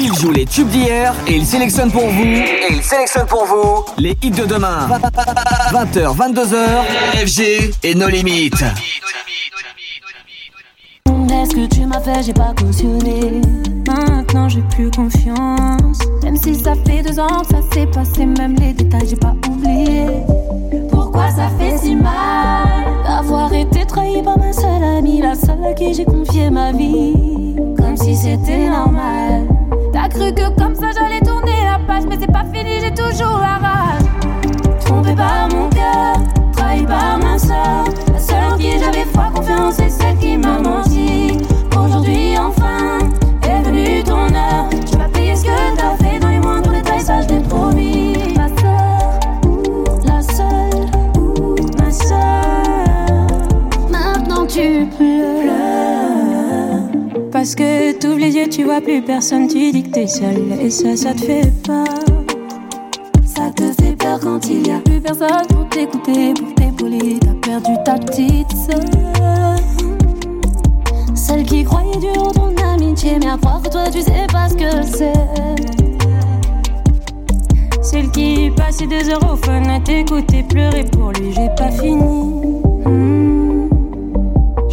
Il joue les tubes d'hier et il sélectionne pour vous. Et il sélectionne pour vous les hits de demain. 20h, 22h, FG et nos limites. Est-ce que tu m'as fait, j'ai pas cautionné. Maintenant j'ai plus confiance. Même si ça fait deux ans que ça s'est passé, même les détails j'ai pas oublié. Pourquoi ça fait si mal d'avoir été trahi par ma seule amie, la seule à qui j'ai confié ma vie, comme si c'était normal. T'as cru que comme ça j'allais tourner la page, mais c'est pas fini, j'ai toujours la rage. Trompé par mon cœur, trahi par ma soeur, la seule en qui j'avais foi, confiance, c'est celle qui m'a menti. Parce que t'ouvres les yeux, tu vois plus personne, tu dis que t'es seule. Et ça, ça te fait peur. Ça te fait peur quand il y a plus personne pour t'écouter, pour t'épauler. T'as perdu ta petite sœur. Celle qui croyait dur en ton amitié, mais à croire que toi tu sais pas ce que c'est. Celle qui passait des heures au fun à t'écouter pleurer pour lui, j'ai pas fini.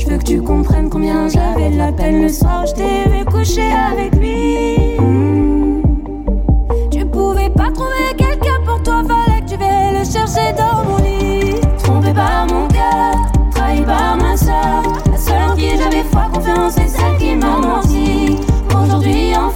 Je veux que tu comprennes combien j'avais de la peine le soir je t'ai vu coucher avec lui. Hmm. Tu pouvais pas trouver quelqu'un pour toi, fallait que tu viennes le chercher dans mon lit. Trompé par mon cœur, trahi par ma soeur. La seule en qui j'avais foi, confiance, c'est celle qui m'a menti. Aujourd'hui, enfin,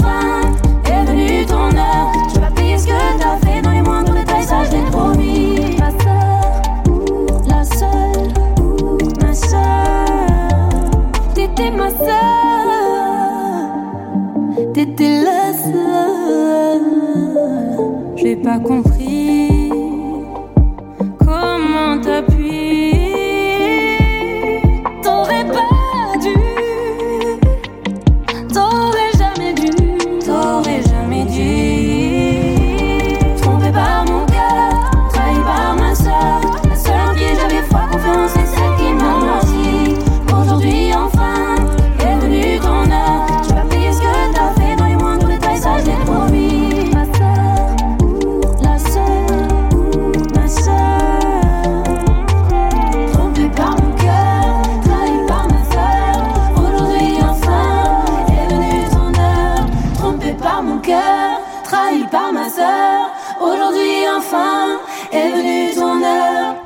pas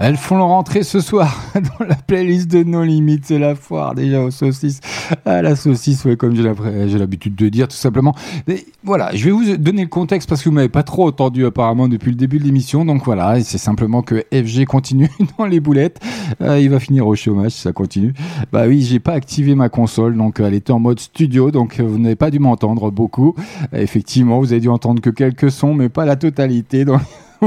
Elles font leur entrée ce soir dans la playlist de No Limites. C'est la foire déjà aux saucisses. Ah, la saucisse, ouais, comme j'ai l'habitude de dire, tout simplement. Mais voilà, je vais vous donner le contexte parce que vous m'avez pas trop entendu apparemment depuis le début de l'émission. Donc voilà, et c'est simplement que FG continue dans les boulettes. Euh, il va finir au chômage si ça continue. Bah oui, j'ai pas activé ma console, donc euh, elle était en mode studio, donc euh, vous n'avez pas dû m'entendre beaucoup. Effectivement, vous avez dû entendre que quelques sons, mais pas la totalité.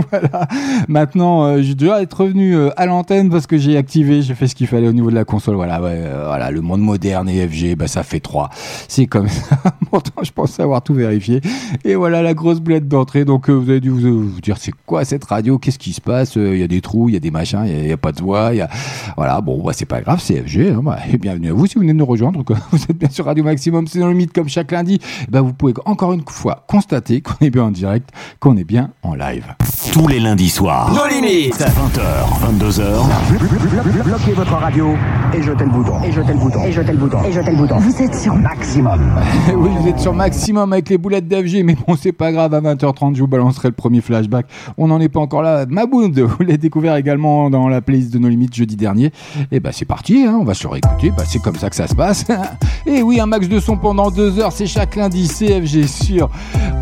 voilà. Maintenant, euh, je dois être revenu euh, à l'antenne parce que j'ai activé, j'ai fait ce qu'il fallait au niveau de la console. Voilà, euh, voilà, le monde moderne et FG, bah ça fait 3. C'est comme ça. Pourtant, je pensais avoir tout vérifié. Et voilà la grosse boulette d'entrée. Donc, euh, vous avez dû vous, vous dire, c'est quoi cette radio? Qu'est-ce qui se passe? Euh, Il y a des trous, il y a des machins, il y a- pas de voix. Y a... Voilà, bon, bah, c'est pas grave, c'est FG. Hein, bah, et bienvenue à vous si vous venez de nous rejoindre. Vous êtes bien sur Radio Maximum, c'est dans le mythe comme chaque lundi. Ben, vous pouvez encore une fois constater qu'on est bien en direct, qu'on est bien en live. Tous les lundis soirs. Nos limites. 20h, 22h. Bloquez votre radio et jetez le bouton. Et jetez le bouton. Et jetez le bouton. Et jetez le bouton. Vous êtes sur maximum. oui, vous êtes sur maximum avec les boulettes d'FG, mais bon, c'est pas grave. À 20h30, je vous balancerai le premier flashback. On n'en est pas encore là. Mabound, vous l'avez découvert également dans la playlist de nos limites jeudi dernier. Et bah, c'est parti, hein, on va se réécouter. Bah, c'est comme ça que ça se passe. Et oui, un max de son pendant deux heures, c'est chaque lundi CFG sur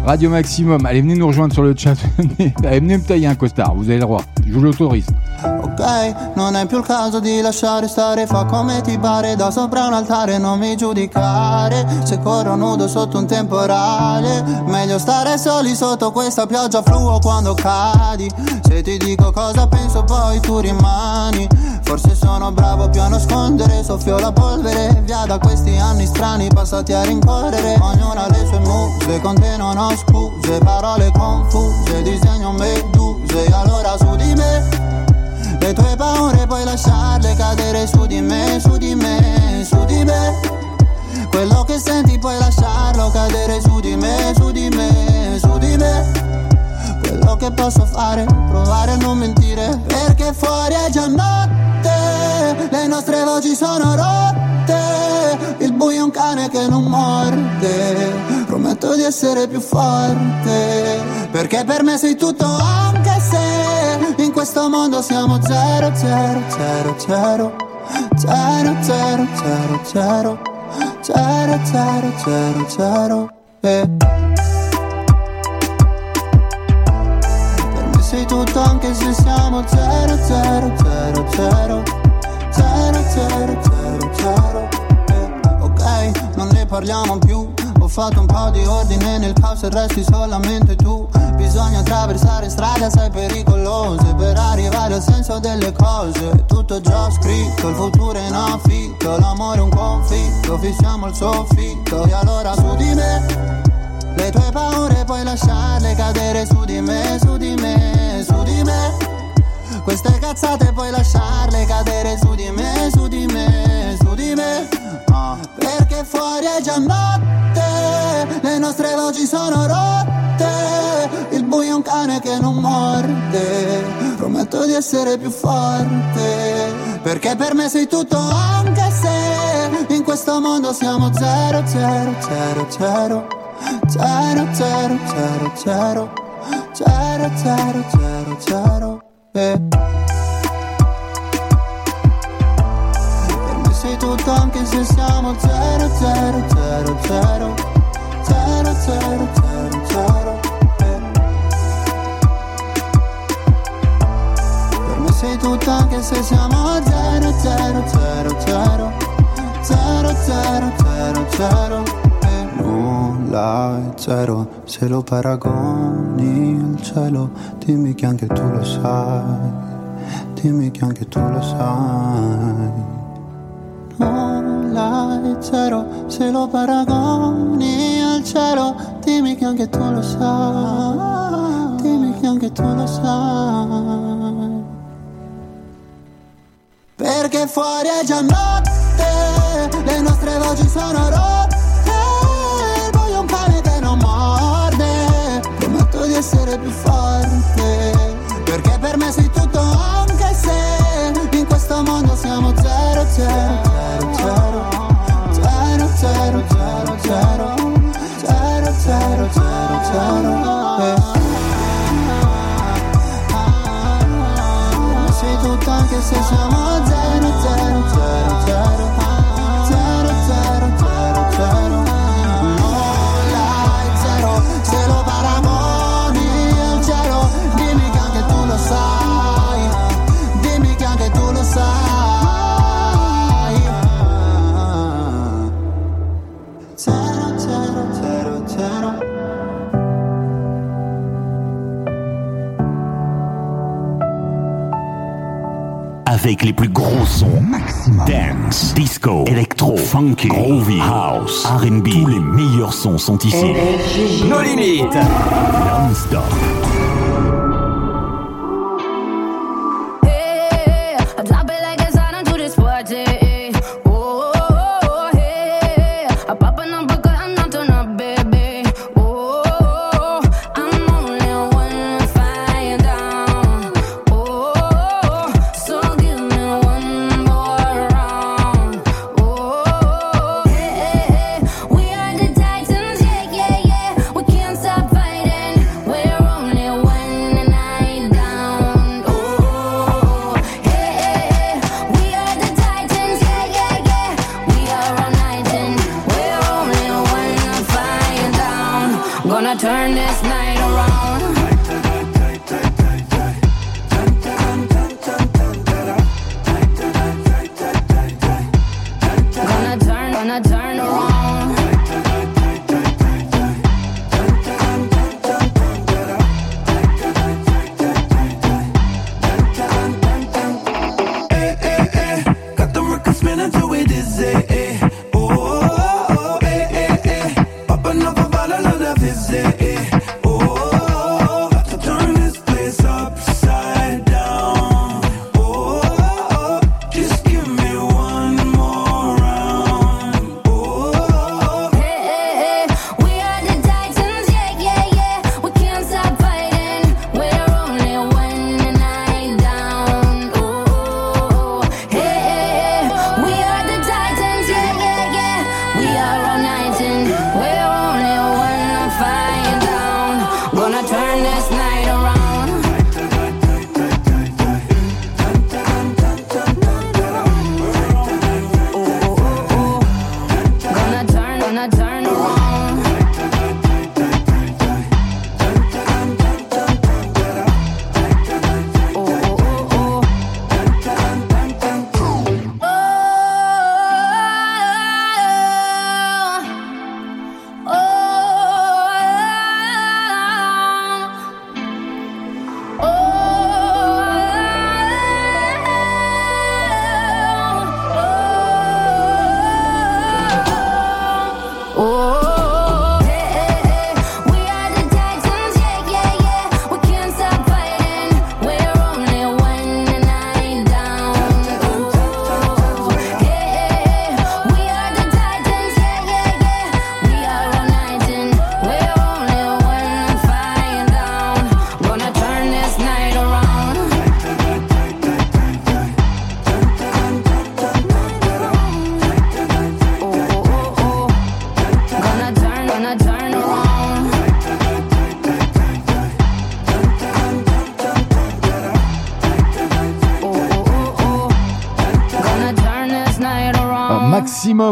Radio Maximum. Allez, venez nous rejoindre sur le chat. Allez, venez me tailler un costard, vous avez le droit. Je vous l'autorise. Ok, non è più il caso di lasciare stare, fa come ti pare da sopra un altare, non mi giudicare. Se corro nudo sotto un temporale, meglio stare soli sotto questa pioggia fluo quando cadi. Se ti dico cosa penso poi tu rimani. Forse sono bravo più a nascondere, soffio la polvere, via da questi anni strani passati a rincorrere. Ognuna ha le sue muse, con te non ho scuse, parole confuse, disegno meduse, allora su di me. Le tue paure puoi lasciarle cadere su di me, su di me, su di me Quello che senti puoi lasciarlo cadere su di me, su di me, su di me Quello che posso fare, provare a non mentire Perché fuori è già notte Le nostre voci sono rotte Il buio è un cane che non morde Prometto di essere più forte Perché per me sei tutto anche se In questo mondo siamo zero, zero, zero, zero Zero, zero, zero, zero Zero, zero, zero, zero eh. Sei tutto anche se siamo zero, zero, zero, zero. Zero, zero, zero, zero. Eh. Ok, non ne parliamo più. Ho fatto un po' di ordine nel caos e resti solamente tu. Bisogna attraversare strade assai pericolose Per arrivare al senso delle cose. Tutto già scritto, il futuro è in affitto L'amore è un conflitto, fissiamo il soffitto. E allora su di me Le tue paure puoi lasciarle cadere su di me, su di me, su di me. Queste cazzate puoi lasciarle cadere su di me, su di me, su di me. Uh, Perché fuori è già notte le nostre voci sono rotte, il buio è un cane che non morde, prometto di essere più forte, perché per me sei tutto anche se in questo mondo siamo zero, zero, zero, zero, zero, zero, zero, zero, zero, zero, zero, zero, eh. Per me sei tutto anche se siamo zero, zero, zero, zero zero, zero, zero, zero eh. Per me sei tutto anche se siamo zero, zero, zero, zero Zero, zero, zero, zero. Nulla è zero se lo paragoni al cielo Dimmi che anche tu lo sai Dimmi che anche tu lo sai. Nulla è zero se lo paragoni al cielo dimmi che anche tu lo sai dimmi che anche tu lo sai. Perché fuori è già notte le nostre voci sono rotte Avec les plus gros sons. Dance, disco, electro, funky, groovy, house, R&B. Tous les meilleurs sons sont ici. Nos limites. Non-stop.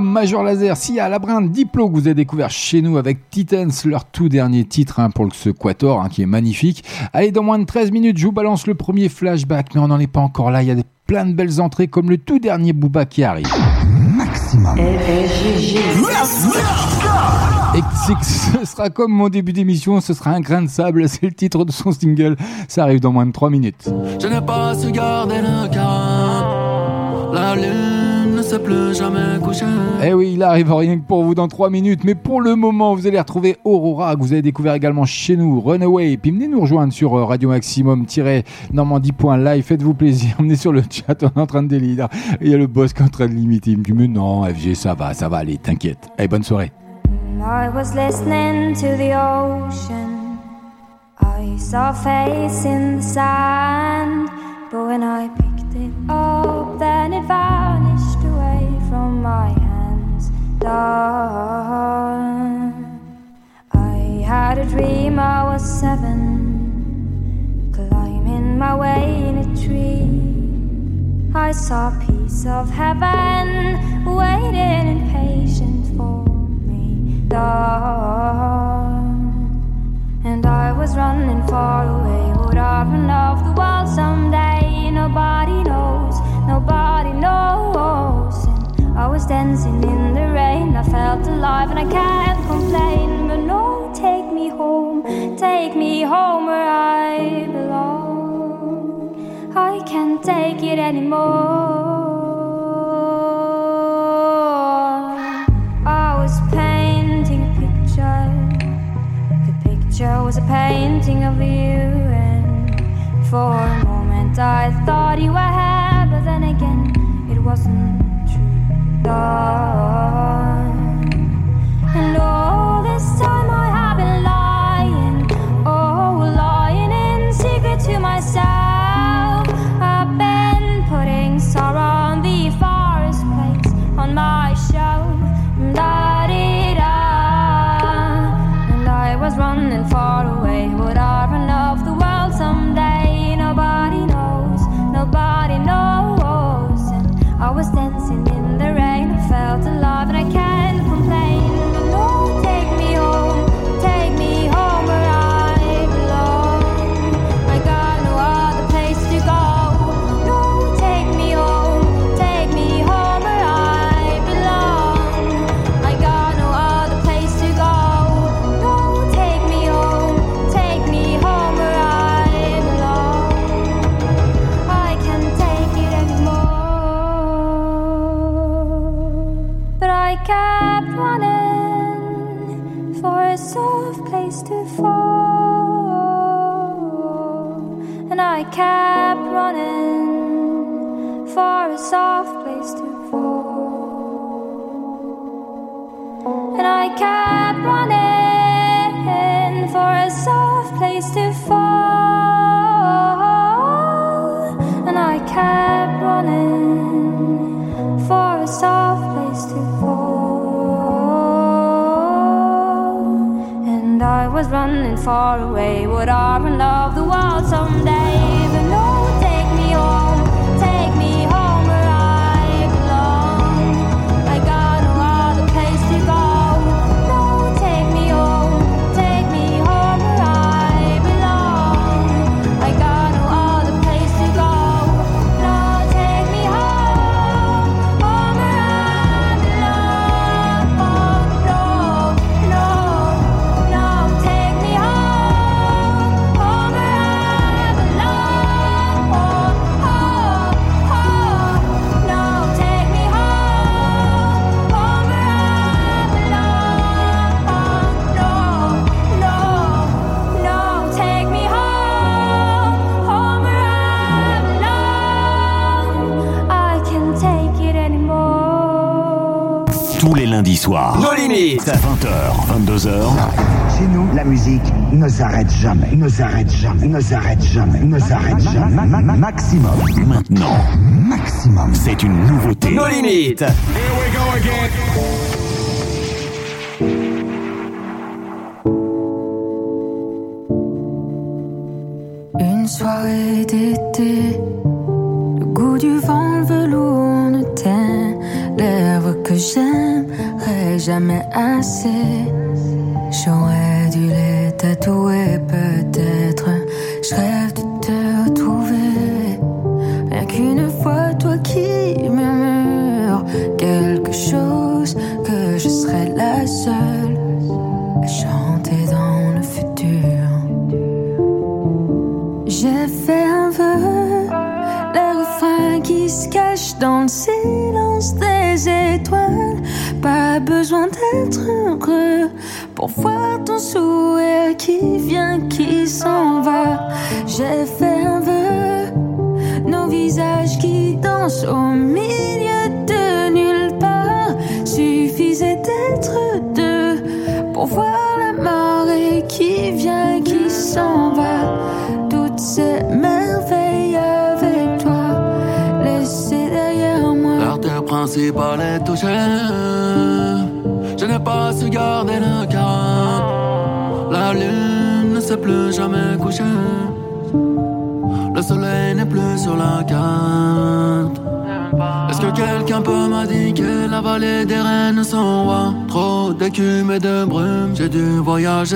Maximum, Major Laser, Sia, Labrin, Diplo que vous avez découvert chez nous avec Titans, leur tout dernier titre hein, pour ce Quator hein, qui est magnifique. Allez, dans moins de 13 minutes, je vous balance le premier flashback, mais on n'en est pas encore là. Il y a des, plein de belles entrées comme le tout dernier Booba qui arrive. Maximum. Et c'est que ce sera comme mon début d'émission, ce sera un grain de sable, c'est le titre de son single. Ça arrive dans moins de 3 minutes. Je n'ai pas su garder le calme. La lune jamais. Eh oui, il arrive rien que pour vous dans 3 minutes, mais pour le moment, vous allez retrouver Aurora, que vous avez découvert également chez nous, Runaway, puis venez nous rejoindre sur euh, Radio Maximum-normandie.live, faites-vous plaisir, venez sur le chat, on est en train de délire. Il y a le boss qui est en train de limiter, il me dit, mais non, FG, ça va, ça va aller, t'inquiète. Allez, bonne soirée. I was listening to the ocean. I saw a face in the sand. But when I picked it up, then it vanished from my hands. Darn. I had a dream I was seven, climbing my way in a tree. I saw a piece of heaven waiting impatient for me. Dawn. And I was running far away. Would I run off the wall someday? Nobody knows, nobody knows. I was dancing in the rain. I felt alive and I can't complain. But no, take me home, take me home where I belong. I can't take it anymore. I was painting a picture. The picture was a painting of you, and for a moment I thought you were here, but then again it wasn't myself. Ne s'arrête jamais, ne s'arrête jamais, ne s'arrête jamais, ne s'arrête jamais. Ma- ma- Maximum, Maintenant, maximum. c'est une nouveauté. Nos limites. Une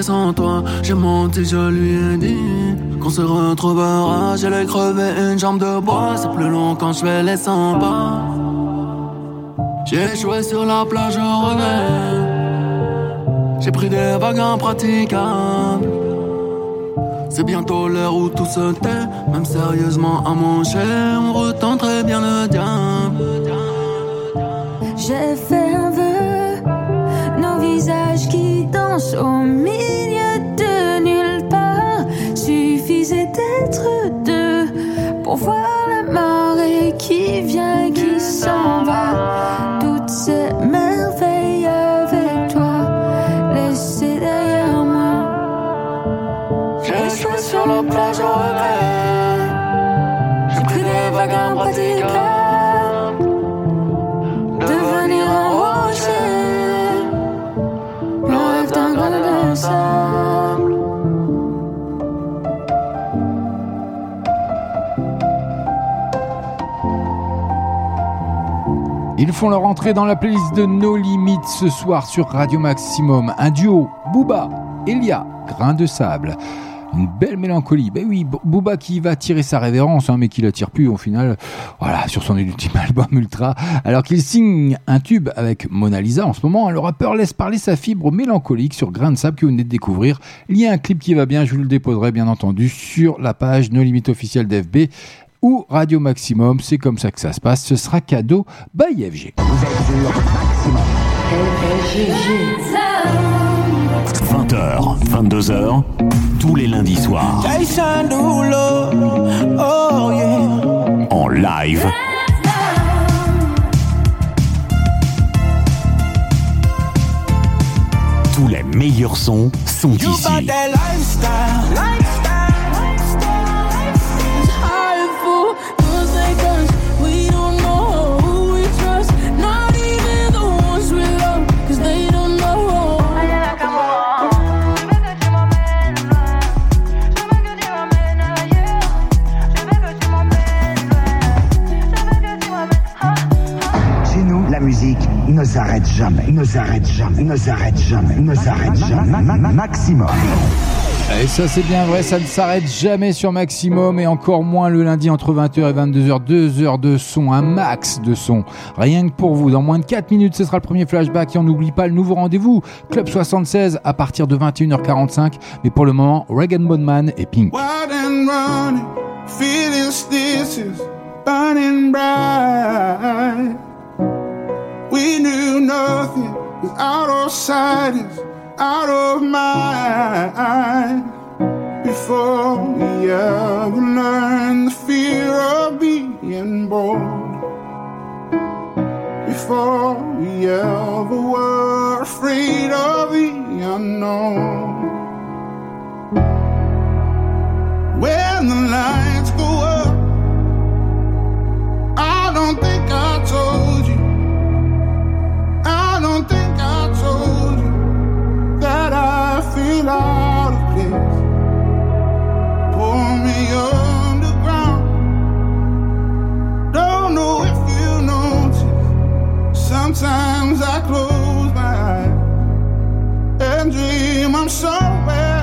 sans toi. J'ai menti, je lui ai dit qu'on se retrouvera. J'ai crevé une jambe de bois, c'est plus long quand je fais les 100 pas. J'ai échoué sur la plage au regret. J'ai pris des vagues impraticables. C'est bientôt l'heure où tout se tait. Même sérieusement à manger, on retenterait bien le diable. J'ai fait un vœu, nos visages qui dansent au milieu Suffisait d'être deux pour voir la marée qui vient, qui s'en va. Toutes ces font leur entrée dans la playlist de No Limites ce soir sur Radio Maximum. Un duo, Booba, Elia, Grain de Sable. Une belle mélancolie. Ben oui, Bo- Booba qui va tirer sa révérence, hein, mais qui la tire plus au final. Voilà, sur son ultime album Ultra. Alors qu'il signe un tube avec Mona Lisa en ce moment, hein, le rappeur laisse parler sa fibre mélancolique sur Grain de Sable que vous venez de découvrir. Il y a un clip qui va bien, je vous le déposerai bien entendu sur la page No Limite officielle d'FB ou Radio Maximum. C'est comme ça que ça se passe. Ce sera cadeau by FG. 20h, 22h, tous les lundis soirs. En live. Tous les meilleurs sons sont ici. La musique ne s'arrête jamais, ne s'arrête jamais, ne s'arrête jamais, ne s'arrête jamais. Ma- ma- ma- Maximum. Et ça c'est bien vrai, ça ne s'arrête jamais sur Maximum et encore moins le lundi entre 20h et 22h, 2 heures de son, un max de son. Rien que pour vous, dans moins de 4 minutes ce sera le premier flashback et on n'oublie pas le nouveau rendez-vous, Club 76 à partir de 21h45. Mais pour le moment, Regan Bonman et Pink. Wild and running, feeling stitches, burning bright. We knew nothing was out of sight, is out of mind. Before we ever learned the fear of being born. Before we ever were afraid of the unknown. when the lights go up. I don't think I told don't think I told you that I feel out of place. Pull me underground. Don't know if you. Sometimes I close my eyes and dream I'm somewhere.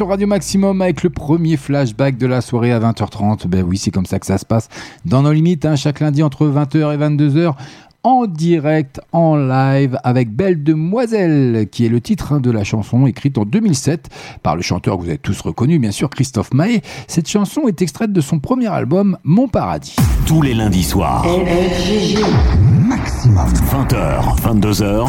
Sur Radio Maximum avec le premier flashback de la soirée à 20h30. Ben oui, c'est comme ça que ça se passe dans nos limites, hein, chaque lundi entre 20h et 22h. En direct, en live, avec Belle Demoiselle, qui est le titre hein, de la chanson écrite en 2007 par le chanteur que vous avez tous reconnu, bien sûr, Christophe Maé. Cette chanson est extraite de son premier album, Mon Paradis. Tous les lundis soirs. Maximum. 20h, 22h.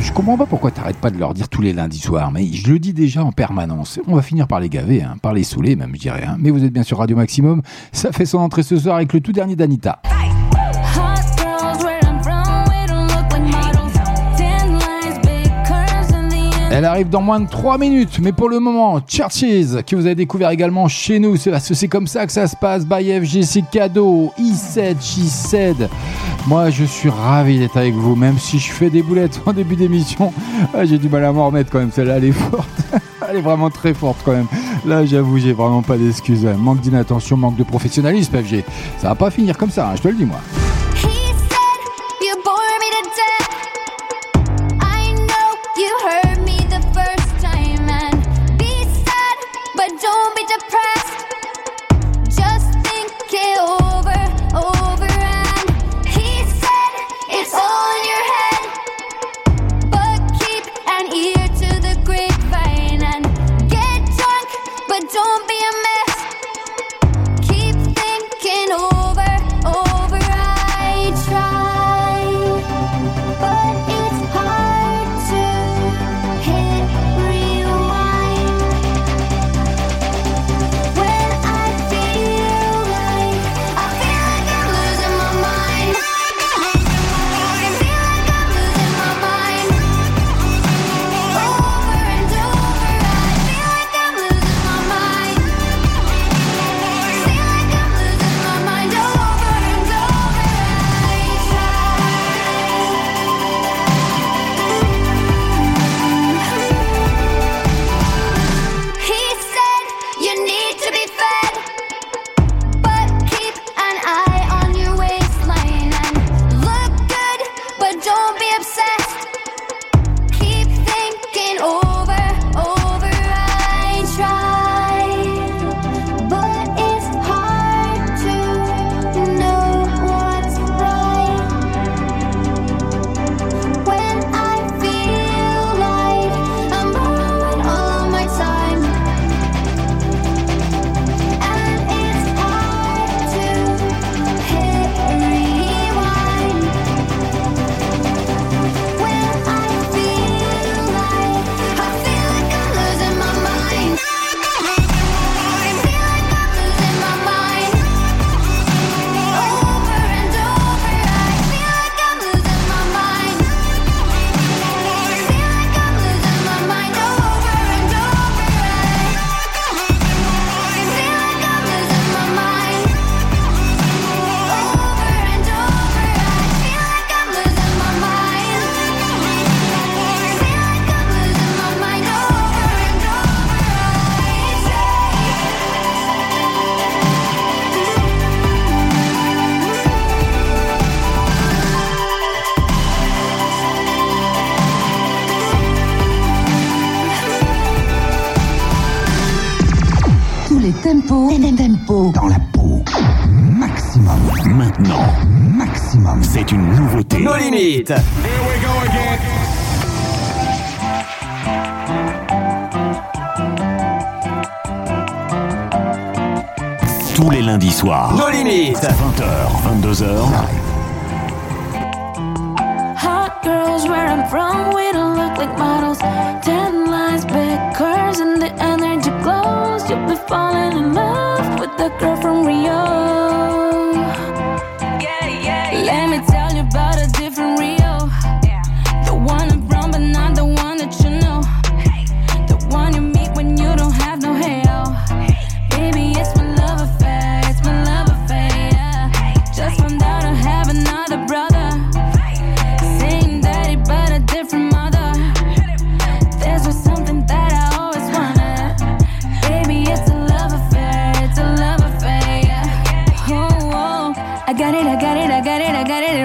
Je comprends pas pourquoi t'arrêtes pas de leur dire tous les lundis soirs, mais je le dis déjà en permanence. On va finir par les gaver, hein, par les saouler même, je dirais. hein. Mais vous êtes bien sur Radio Maximum. Ça fait son entrée ce soir avec le tout dernier d'Anita. Elle arrive dans moins de 3 minutes, mais pour le moment, Churches, que vous avez découvert également chez nous, c'est comme ça que ça se passe, by FGC Cadeau, He said, she said. Moi, je suis ravi d'être avec vous, même si je fais des boulettes en début d'émission. Ah, J'ai du mal à m'en remettre quand même, celle-là, elle est forte. Elle est vraiment très forte quand même. Là, j'avoue, j'ai vraiment pas d'excuses. Manque d'inattention, manque de professionnalisme, FG. Ça va pas finir comme ça, hein, je te le dis, moi.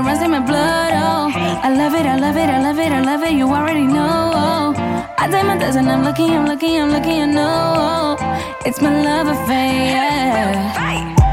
Runs in my blood. Oh, I love it, I love it, I love it, I love it. You already know. Oh, I take my dozen. I'm lucky, I'm lucky, I'm lucky. I know. Oh, it's my love affair. Yeah.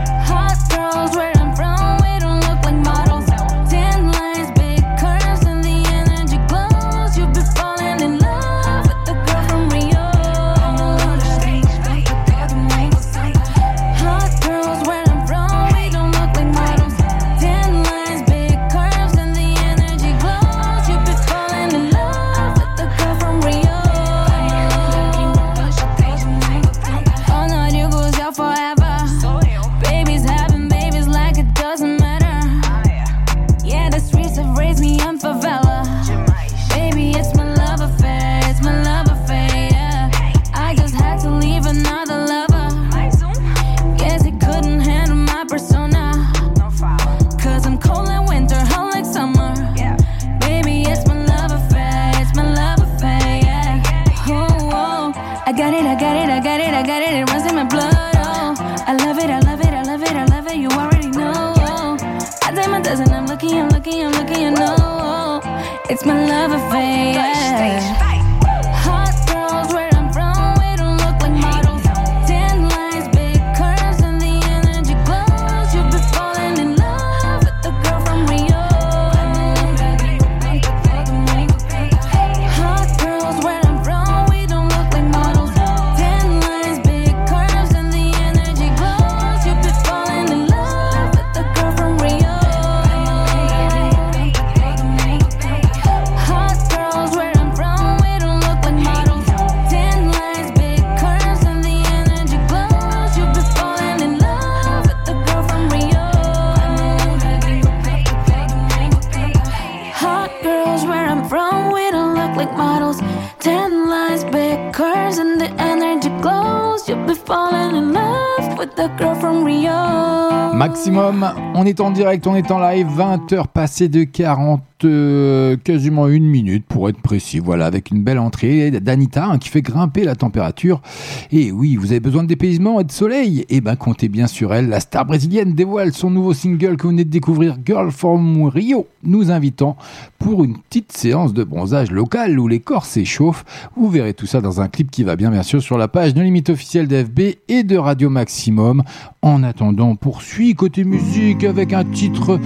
On est en direct, on est en live, 20h passées de 40, euh, quasiment une minute pour être précis. Voilà, avec une belle entrée d'Anita hein, qui fait grimper la température. Et oui, vous avez besoin de dépaysement et de soleil. Et ben comptez bien sur elle. La star brésilienne dévoile son nouveau single que vous venez de découvrir, Girl from Rio, nous invitant pour une petite séance de bronzage local où les corps s'échauffent. Vous verrez tout ça dans un clip qui va bien bien sûr sur la page de limite officielle d'FB et de Radio Maximum. En attendant, poursuit côté musique avec un titre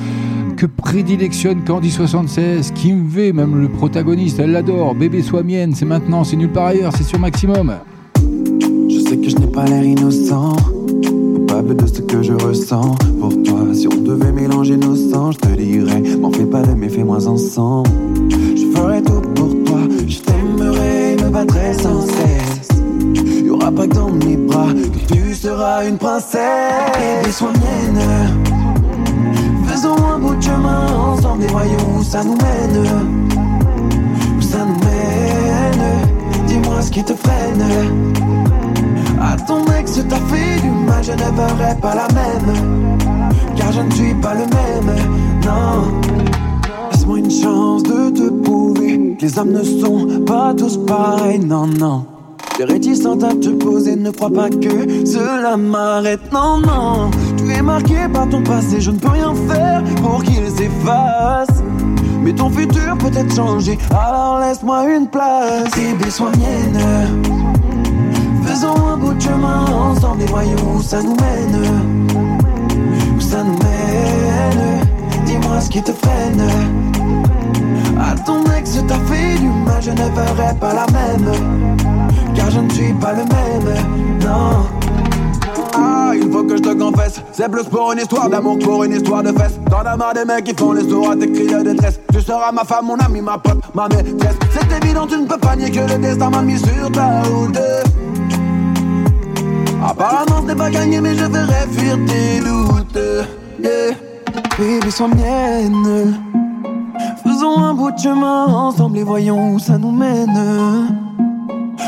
que prédilectionne Candy 76, Kim V, même le protagoniste, elle l'adore. Bébé sois mienne, c'est maintenant, c'est nulle part ailleurs, c'est sur Maximum. Je sais que je n'ai pas l'air innocent, coupable de ce que je ressens pour toi. Si on devait mélanger nos sangs, je te dirais, m'en fais pas de mais fais-moi ensemble. Je ferai tout pour toi, je t'aimerai, me battrai sans cesse. Y aura pas que dans mes bras que tu seras une princesse. Bébé, sois mienne. Faisons un bout de chemin ensemble et voyons où ça nous mène. Où ça nous mène. Dis-moi ce qui te freine. À ton ex, t'a fait du mal, je ne ferai pas la même. Car je ne suis pas le même, non. Laisse-moi une chance de te prouver les hommes ne sont pas tous pareils, non, non. T'es réticente à te poser, ne crois pas que cela m'arrête, non, non. Es marqué par ton passé, je ne peux rien faire pour qu'il s'efface. Mais ton futur peut être changé, alors laisse-moi une place. Bébé, sois mienne. Faisons un bout de chemin ensemble et voyons où ça nous mène. Où ça nous mène. Dis-moi ce qui te freine. À ton ex, t'as fait du mal, je ne ferai pas la même. Car je ne suis pas le même, non. Il faut que je te confesse. C'est plus pour une histoire d'amour pour une histoire de fesses. T'en as marre des mecs qui font les sourds à tes cris de détresse. Tu seras ma femme, mon ami, ma pote, ma maîtresse. C'est évident, tu ne peux pas nier que le destin m'a mis sur ta route. Apparemment, ce n'est pas gagné, mais je ferai fuir tes doutes. Yeah. Baby, sois mienne. Faisons un bout de chemin ensemble et voyons où ça nous mène.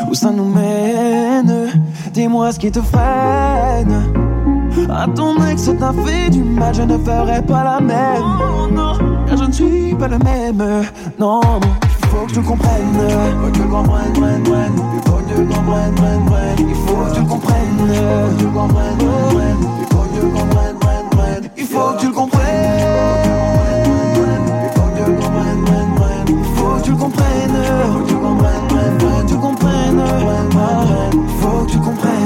Où ça nous mène. Dis-moi ce qui te freine. À ton ex, t'a fait du mal, je ne ferai pas la même. Non, car je ne suis pas le même. Non, il faut que tu le comprennes. Il faut que tu le comprennes, prenne, prenne. Il faut que tu le comprennes, prenne, prenne. Il faut que tu le comprennes. Il faut que tu le comprennes, prenne, prenne. Il faut que tu le comprennes, prenne, prenne. Il faut faut que tu le comprennes. Comprennes, faut. Faut que tu comprennes,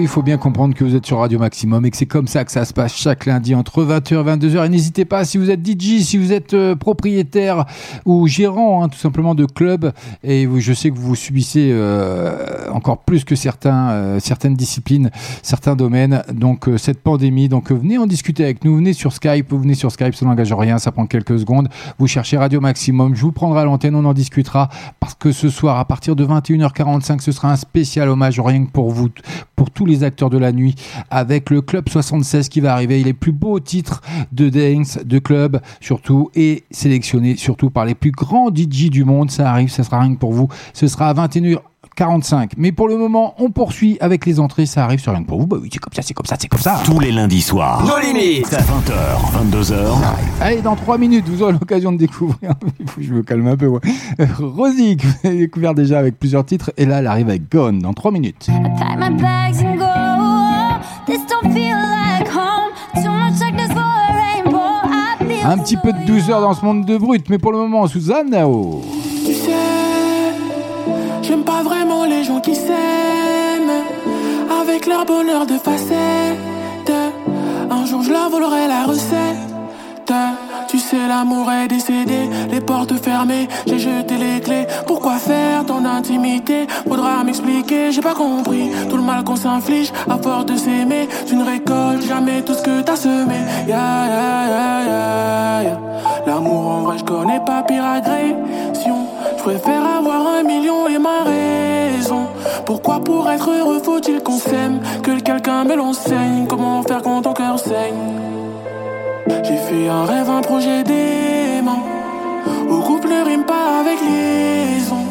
il faut bien comprendre que vous êtes sur Radio Maximum et que c'est comme ça que ça se passe chaque lundi entre 20h et 22h. Et n'hésitez pas, si vous êtes DJ, si vous êtes euh, propriétaire ou gérant, hein, tout simplement de club, et je sais que vous subissez euh, encore plus que certains, euh, certaines disciplines, certains domaines, donc cette pandémie. Donc venez en discuter avec nous, venez sur Skype, vous venez sur Skype, ça n'engage rien, ça prend quelques secondes. Vous cherchez Radio Maximum, je vous prendrai à l'antenne, on en discutera parce que ce soir, à partir de 21h45, ce sera un spécial hommage rien que pour vous, pour tous les acteurs de la nuit, avec le Club 76 qui va arriver. Les plus beaux titres de dance, de club, surtout, et sélectionnés surtout par les plus grands DJ du monde. Ça arrive, ça sera rien que pour vous. Ce sera à 21h45. Mais pour le moment, on poursuit avec les entrées. Ça arrive sur rien que pour vous. Bah oui, c'est comme ça, c'est comme ça, c'est comme ça. Tous les lundis soirs. Nos limites. 20h, 22h. Allez, dans 3 minutes, vous aurez l'occasion de découvrir. Il faut que je me calme un peu. Ouais. Euh, Rosie, que vous avez découvert déjà avec plusieurs titres. Et là, elle arrive avec Gone dans 3 minutes. I Un petit peu de douceur dans ce monde de brut. Mais pour le moment, Suzanne, oh. Tu sais, j'aime pas vraiment les gens qui s'aiment avec leur bonheur de facette. Un jour je leur volerai la recette. Tu sais, l'amour est décédé, les portes fermées, j'ai jeté les clés. Pourquoi faire ton intimité? Faudra m'expliquer, j'ai pas compris. Tout le mal qu'on s'inflige à force de s'aimer, tu ne récoltes jamais tout ce que t'as semé. Ya, ya, ya. L'amour en vrai, je connais pas pire agression. Je préfère avoir un million et ma raison. Pourquoi pour être heureux faut-il qu'on s'aime? Que quelqu'un me l'enseigne Comment faire quand ton cœur saigne? J'ai fait un rêve, un projet dément. Où couple rime pas avec liaison.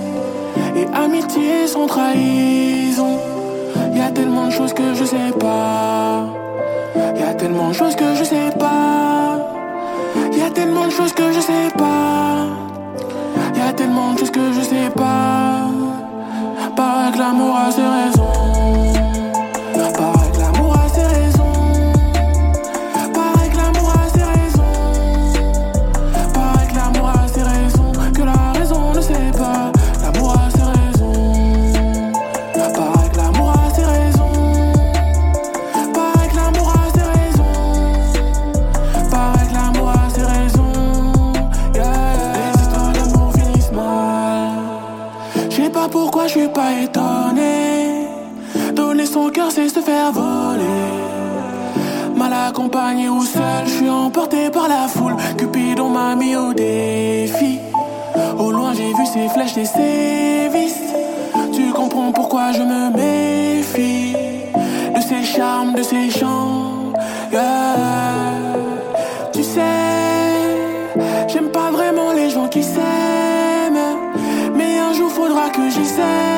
Et amitié sans trahison. Y a tellement de choses que je sais pas. Y a tellement de choses que je sais pas. Y a tellement de choses que je sais pas. Y a tellement de choses que je sais pas. Paraît que l'amour a ses voler. Mal accompagné ou seul, je suis emporté par la foule. Cupidon m'a mis au défi. Au loin j'ai vu ses flèches et ses vis Tu comprends pourquoi je me méfie De ses charmes, de ses chants. Tu sais, j'aime pas vraiment les gens qui s'aiment. Mais un jour faudra que j'essaye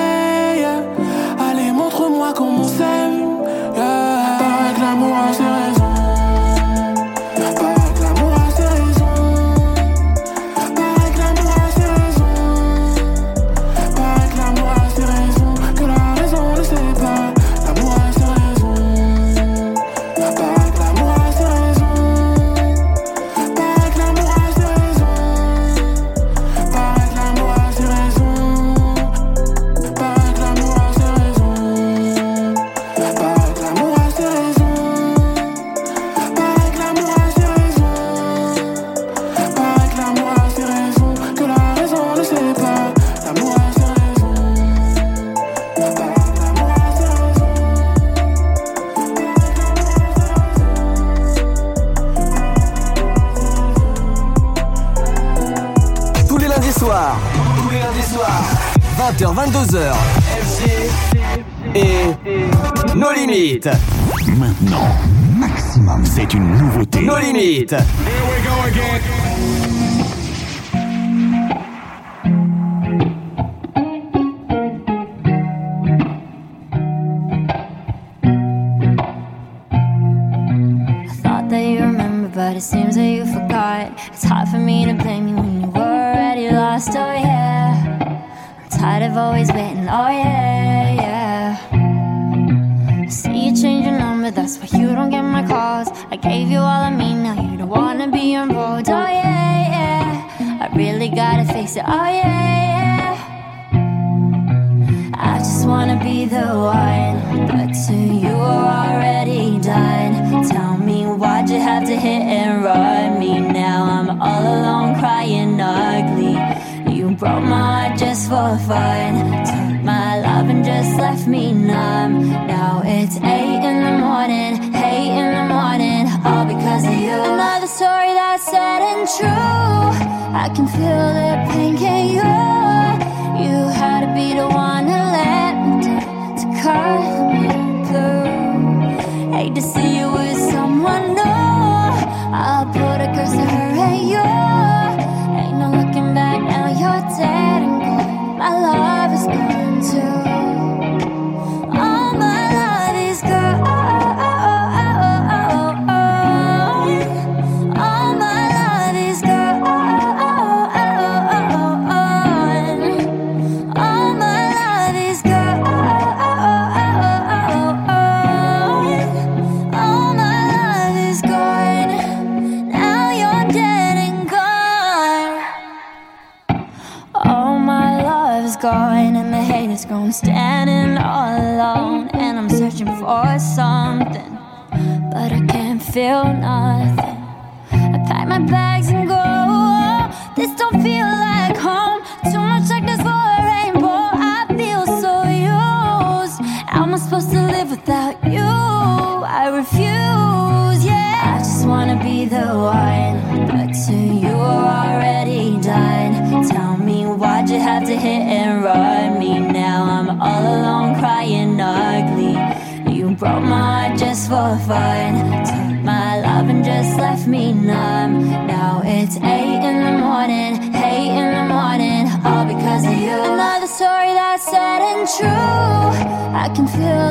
I can feel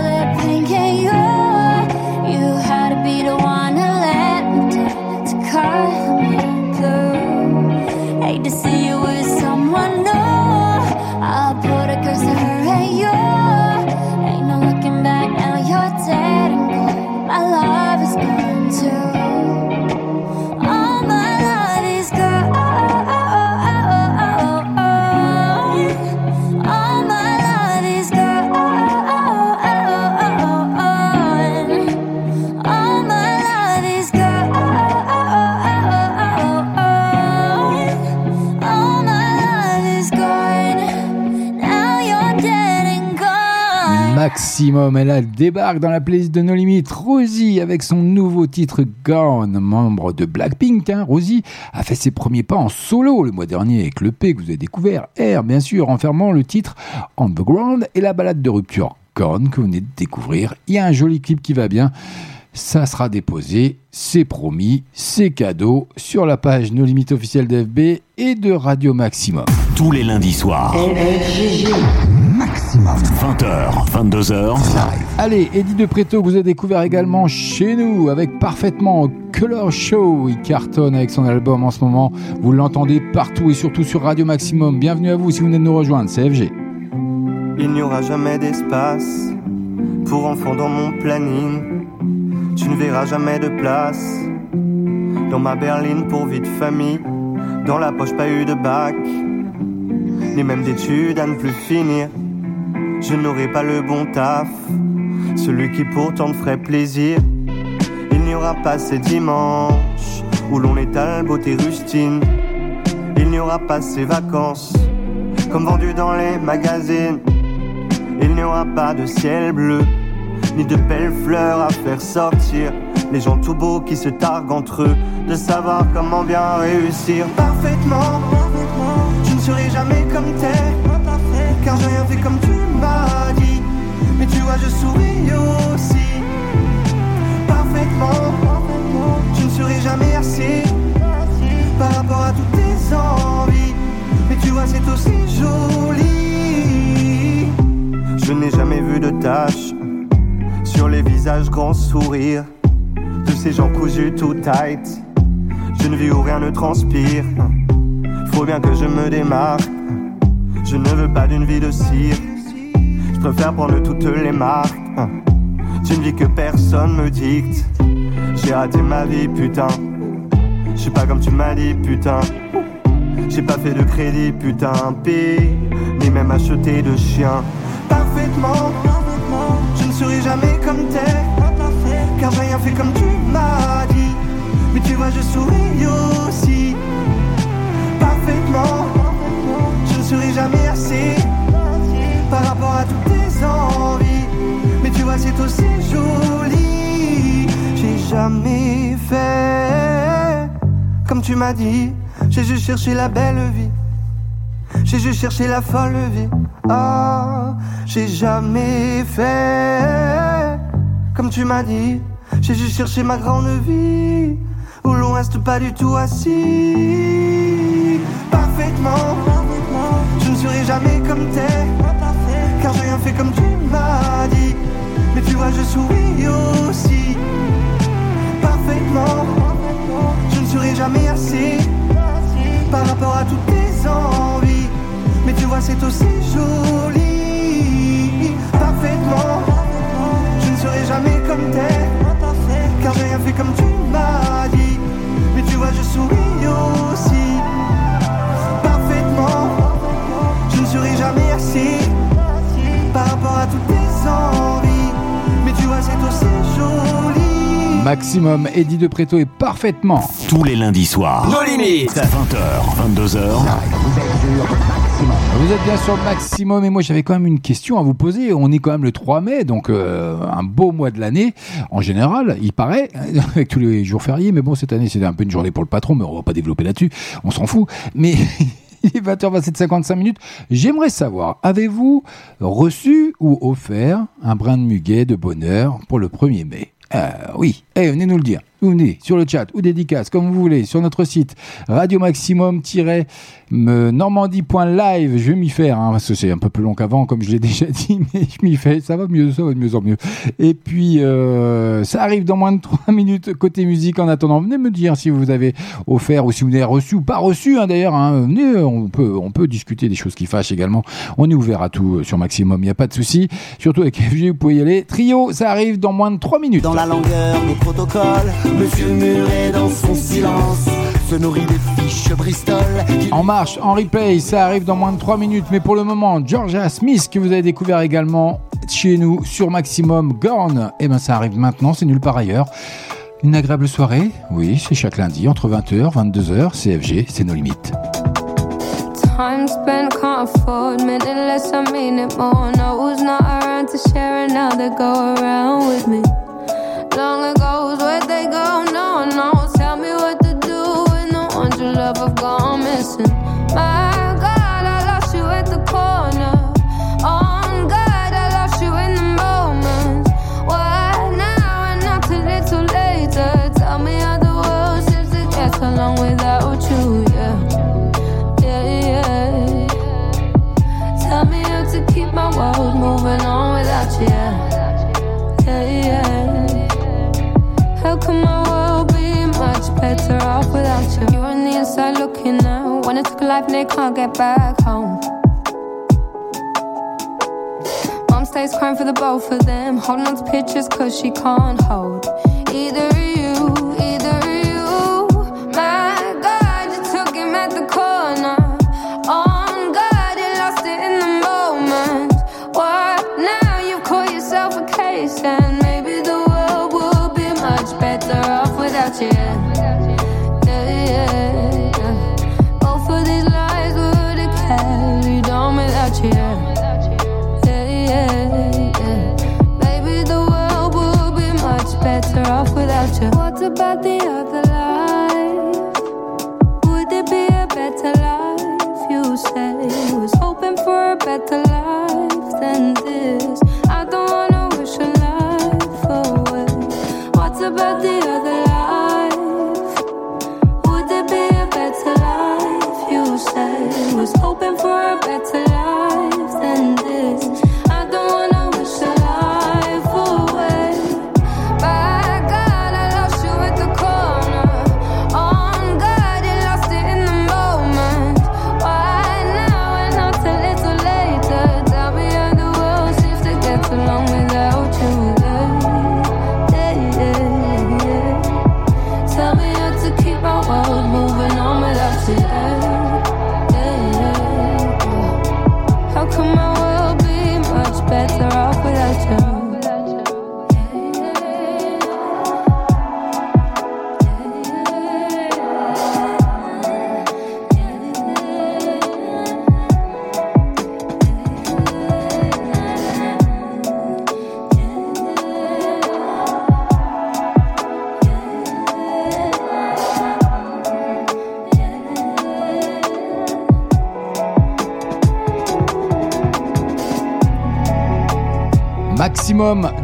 Elle débarque dans la playlist de nos limites. Rosie avec son nouveau titre Gone, membre de Blackpink. Hein. Rosie a fait ses premiers pas en solo le mois dernier avec le P que vous avez découvert. Air, bien sûr, enfermant le titre On the Ground et la balade de rupture Gone que vous venez de découvrir. Il y a un joli clip qui va bien. Ça sera déposé, c'est promis, c'est cadeau sur la page Nos Limites officielle d'FB et de Radio Maximum. Tous les lundis soirs. Maximum. 20h, 22h. Allez, Eddie de Preto, que vous avez découvert également chez nous avec parfaitement Color Show. Il cartonne avec son album en ce moment. Vous l'entendez partout et surtout sur Radio Maximum. Bienvenue à vous si vous venez de nous rejoindre, c'est FG. Il n'y aura jamais d'espace pour enfants dans mon planning. Tu ne verras jamais de place dans ma berline pour vie de famille. Dans la poche, pas eu de bac, ni même d'études à ne plus finir. Je n'aurai pas le bon taf, celui qui pourtant te ferait plaisir. Il n'y aura pas ces dimanches où l'on étale beauté rustine. Il n'y aura pas ces vacances comme vendues dans les magazines. Il n'y aura pas de ciel bleu, ni de belles fleurs à faire sortir. Les gens tout beaux qui se targuent entre eux de savoir comment bien réussir parfaitement. Tu ne serai jamais comme t'es, car j'ai rien fait comme tu tu vois, je souris aussi. Parfaitement, tu ne serai jamais assez par rapport à toutes tes envies. Mais tu vois, c'est aussi joli. Je n'ai jamais vu de taches sur les visages grands sourires de ces gens cousus tout tight. Je ne vis où rien ne transpire. Faut bien que je me démarque. Je ne veux pas d'une vie de cire. Je préfère prendre toutes les marques. D'une vie que personne me dicte. J'ai raté ma vie, putain. Je suis pas comme tu m'as dit, putain. J'ai pas fait de crédit, putain, pire, ni même acheté de chien. Parfaitement, je ne serai jamais comme t'es, car j'ai rien fait comme tu m'as dit. Mais tu vois, je souris aussi. Parfaitement, je ne serai jamais assez par rapport à toutes tes envies. Mais tu vois, c'est aussi joli. J'ai jamais fait comme tu m'as dit. J'ai juste cherché la belle vie. J'ai juste cherché la folle vie. Ah, j'ai jamais fait comme tu m'as dit. J'ai juste cherché ma grande vie où l'on reste pas du tout assis. Parfaitement, je ne serai jamais comme t'es, car j'ai rien fait comme tu m'as dit. Mais tu vois, je souris aussi. Parfaitement, je ne serai jamais assez par rapport à toutes tes envies. Mais tu vois, c'est aussi joli. Parfaitement, je ne serai jamais comme t'es, car j'ai rien fait comme tu m'as dit. Mais tu vois, je souris aussi. Parfaitement, je ne serai jamais assez par rapport à toutes tes envies. Mais tu vois, c'est aussi joli. Maximum, Eddie de Préto est parfaitement. Tous les lundis soirs. Nos limites. À 20h, 22h. Vous êtes bien sur le maximum et moi j'avais quand même une question à vous poser. On est quand même le 3 mai, donc euh, un beau mois de l'année. En général, il paraît, avec tous les jours fériés, mais bon, cette année c'était un peu une journée pour le patron, mais on va pas développer là-dessus, on s'en fout. Mais il est 20h27, 55 minutes. J'aimerais savoir, avez-vous reçu ou offert un brin de muguet de bonheur pour le 1er mai? Euh, oui, eh, venez nous le dire. Venez sur le chat ou dédicace, comme vous voulez, sur notre site radio maximum-normandie.live. Je vais m'y faire, hein, parce que c'est un peu plus long qu'avant, comme je l'ai déjà dit, mais je m'y fais. Ça va mieux, ça va de mieux en mieux. Et puis, euh, ça arrive dans moins de 3 minutes côté musique. En attendant, venez me dire si vous avez offert ou si vous avez reçu ou pas reçu, hein, d'ailleurs. Hein, venez, on peut, on peut discuter des choses qui fâchent également. On est ouvert à tout euh, sur Maximum, il n'y a pas de souci. Surtout avec FG, vous pouvez y aller. Trio, ça arrive dans moins de 3 minutes. Dans la longueur des protocoles, Monsieur Muret dans son silence se nourrit des fiches Bristol. En marche, en replay, ça arrive dans moins de 3 minutes. Mais pour le moment, Georgia Smith, que vous avez découvert également chez nous sur Maximum Gorn, et ben ça arrive maintenant, c'est nulle part ailleurs. Une agréable soirée, oui, c'est chaque lundi entre 20h, 22h, CFG, c'est nos limites. Time spent can't afford minute less I mean it more no who's not around to share they go around with me? Long ago where'd they go no out. Took a life and they can't get back home. Mom stays crying for the both of them. Holding on to pictures cause she can't hold either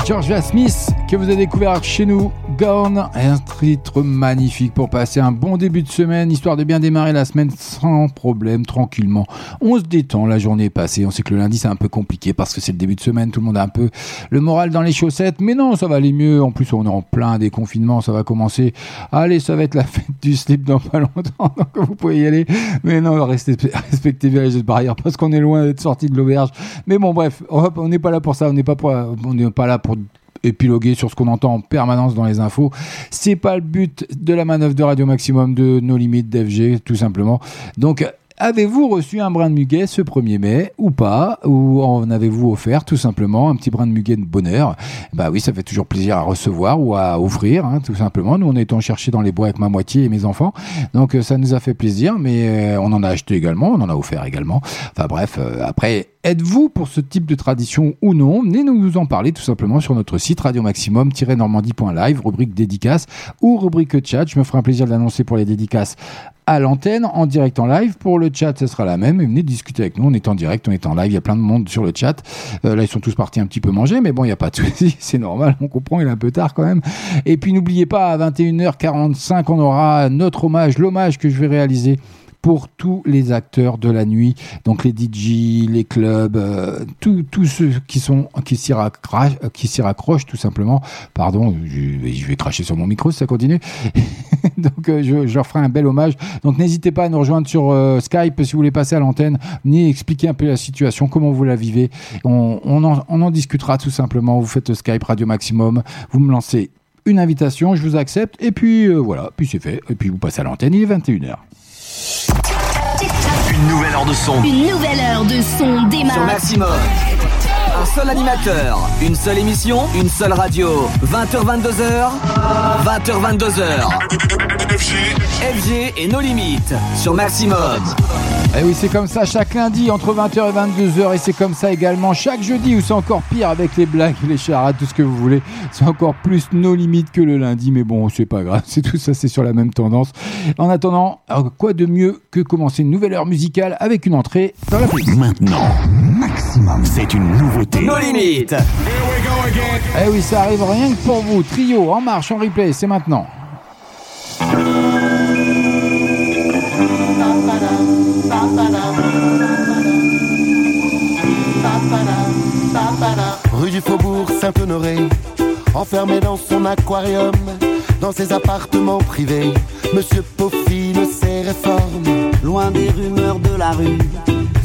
Georgia Smith que vous avez découvert chez nous. Gone, un titre magnifique pour passer un bon début de semaine, histoire de bien démarrer la semaine sans problème, tranquillement. On se détend, la journée est passée. On sait que le lundi c'est un peu compliqué parce que c'est le début de semaine, tout le monde a un peu le moral dans les chaussettes, mais non, ça va aller mieux. En plus, on est en plein déconfinement, ça va commencer. Allez, ça va être la fête du slip dans pas longtemps, donc vous pouvez y aller. Mais non, restez, respectez bien les barrières parce qu'on est loin d'être sorti de l'auberge. Mais bon, bref, on n'est pas là pour ça, on n'est pas, pour- on n'est pas là pour épiloguer sur ce qu'on entend en permanence dans les infos. C'est pas le but de la manœuvre de Radio Maximum de nos limites d'FG, tout simplement. Donc, Avez-vous reçu un brin de muguet ce 1er mai ou pas Ou en avez-vous offert tout simplement un petit brin de muguet de bonheur? Bah oui, ça fait toujours plaisir à recevoir ou à offrir, hein, tout simplement. Nous, on est en chercher dans les bois avec ma moitié et mes enfants. Donc euh, ça nous a fait plaisir, mais euh, on en a acheté également, on en a offert également. Enfin bref, euh, après, êtes-vous pour ce type de tradition ou non? Venez nous en parler tout simplement sur notre site radio maximum-normandie.live, rubrique dédicace ou rubrique chat. Je me ferai un plaisir de l'annoncer pour les dédicaces à l'antenne, en direct en live. Pour le chat, ce sera la même. Et venez discuter avec nous. On est en direct, on est en live. Il y a plein de monde sur le chat. Euh, là, ils sont tous partis un petit peu manger, mais bon, il n'y a pas de souci. C'est normal. On comprend. Il est un peu tard quand même. Et puis, n'oubliez pas, à 21h45, on aura notre hommage, l'hommage que je vais réaliser pour tous les acteurs de la nuit, donc les DJ, les clubs, euh, tous ceux qui sont qui s'y raccrochent, tout simplement. Pardon, je, vais- cracher sur mon micro si ça continue. donc euh, je, leur ferai un bel hommage. Donc n'hésitez pas à nous rejoindre sur euh, Skype si vous voulez passer à l'antenne. Venez expliquer un peu la situation, comment vous la vivez. On, on en, on en discutera tout simplement. Vous faites Skype Radio Maximum, vous me lancez une invitation, je vous accepte, et puis euh, voilà, puis c'est fait. Et puis vous passez à l'antenne, il est 21h. Une nouvelle heure de son. Une nouvelle heure de son démarre. Sur Maximum. Un seul animateur, une seule émission, une seule radio. 20h22h, 20h22h. FG et nos limites sur Maximum. Eh oui, c'est comme ça chaque lundi entre 20h et 22h et c'est comme ça également chaque jeudi où c'est encore pire avec les blagues, les charades, tout ce que vous voulez. C'est encore plus nos limites que le lundi, mais bon, c'est pas grave, c'est tout ça, c'est sur la même tendance. En attendant, quoi de mieux que commencer une nouvelle heure musicale avec une entrée dans la playlist? Maintenant, Maximum, c'est une nouveauté. Nos limites. Eh oui, ça arrive rien que pour vous. Trio, en marche, en replay, c'est maintenant. Rue du Faubourg Saint-Honoré, enfermé dans son aquarium, dans ses appartements privés, Monsieur peaufine ses réformes. Loin des rumeurs de la rue,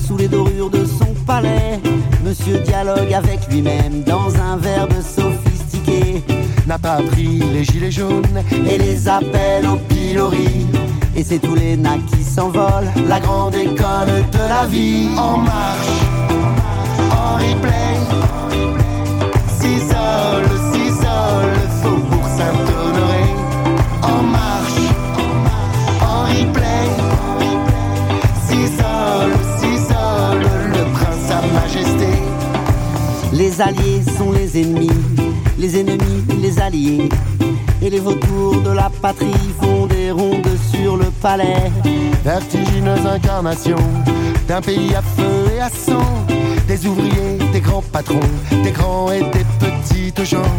sous les dorures de son palais, Monsieur dialogue avec lui-même dans un verbe sophistiqué. N'a pas appris les gilets jaunes Et les appels au pilori. Et c'est tous les nacs qui s'envolent. la grande école de la vie en marche, en replay. S'isole, s'isole, Faubourg Saint-Honoré, en marche, en replay. S'isole, s'isole, le prince sa majesté. Les alliés sont les ennemis, les ennemis les alliés. Et les vautours de la patrie font des rondes sur le palais. Vertigineuse incarnation d'un pays à feu et à sang. Des ouvriers, des grands patrons, des grands et des petites gens.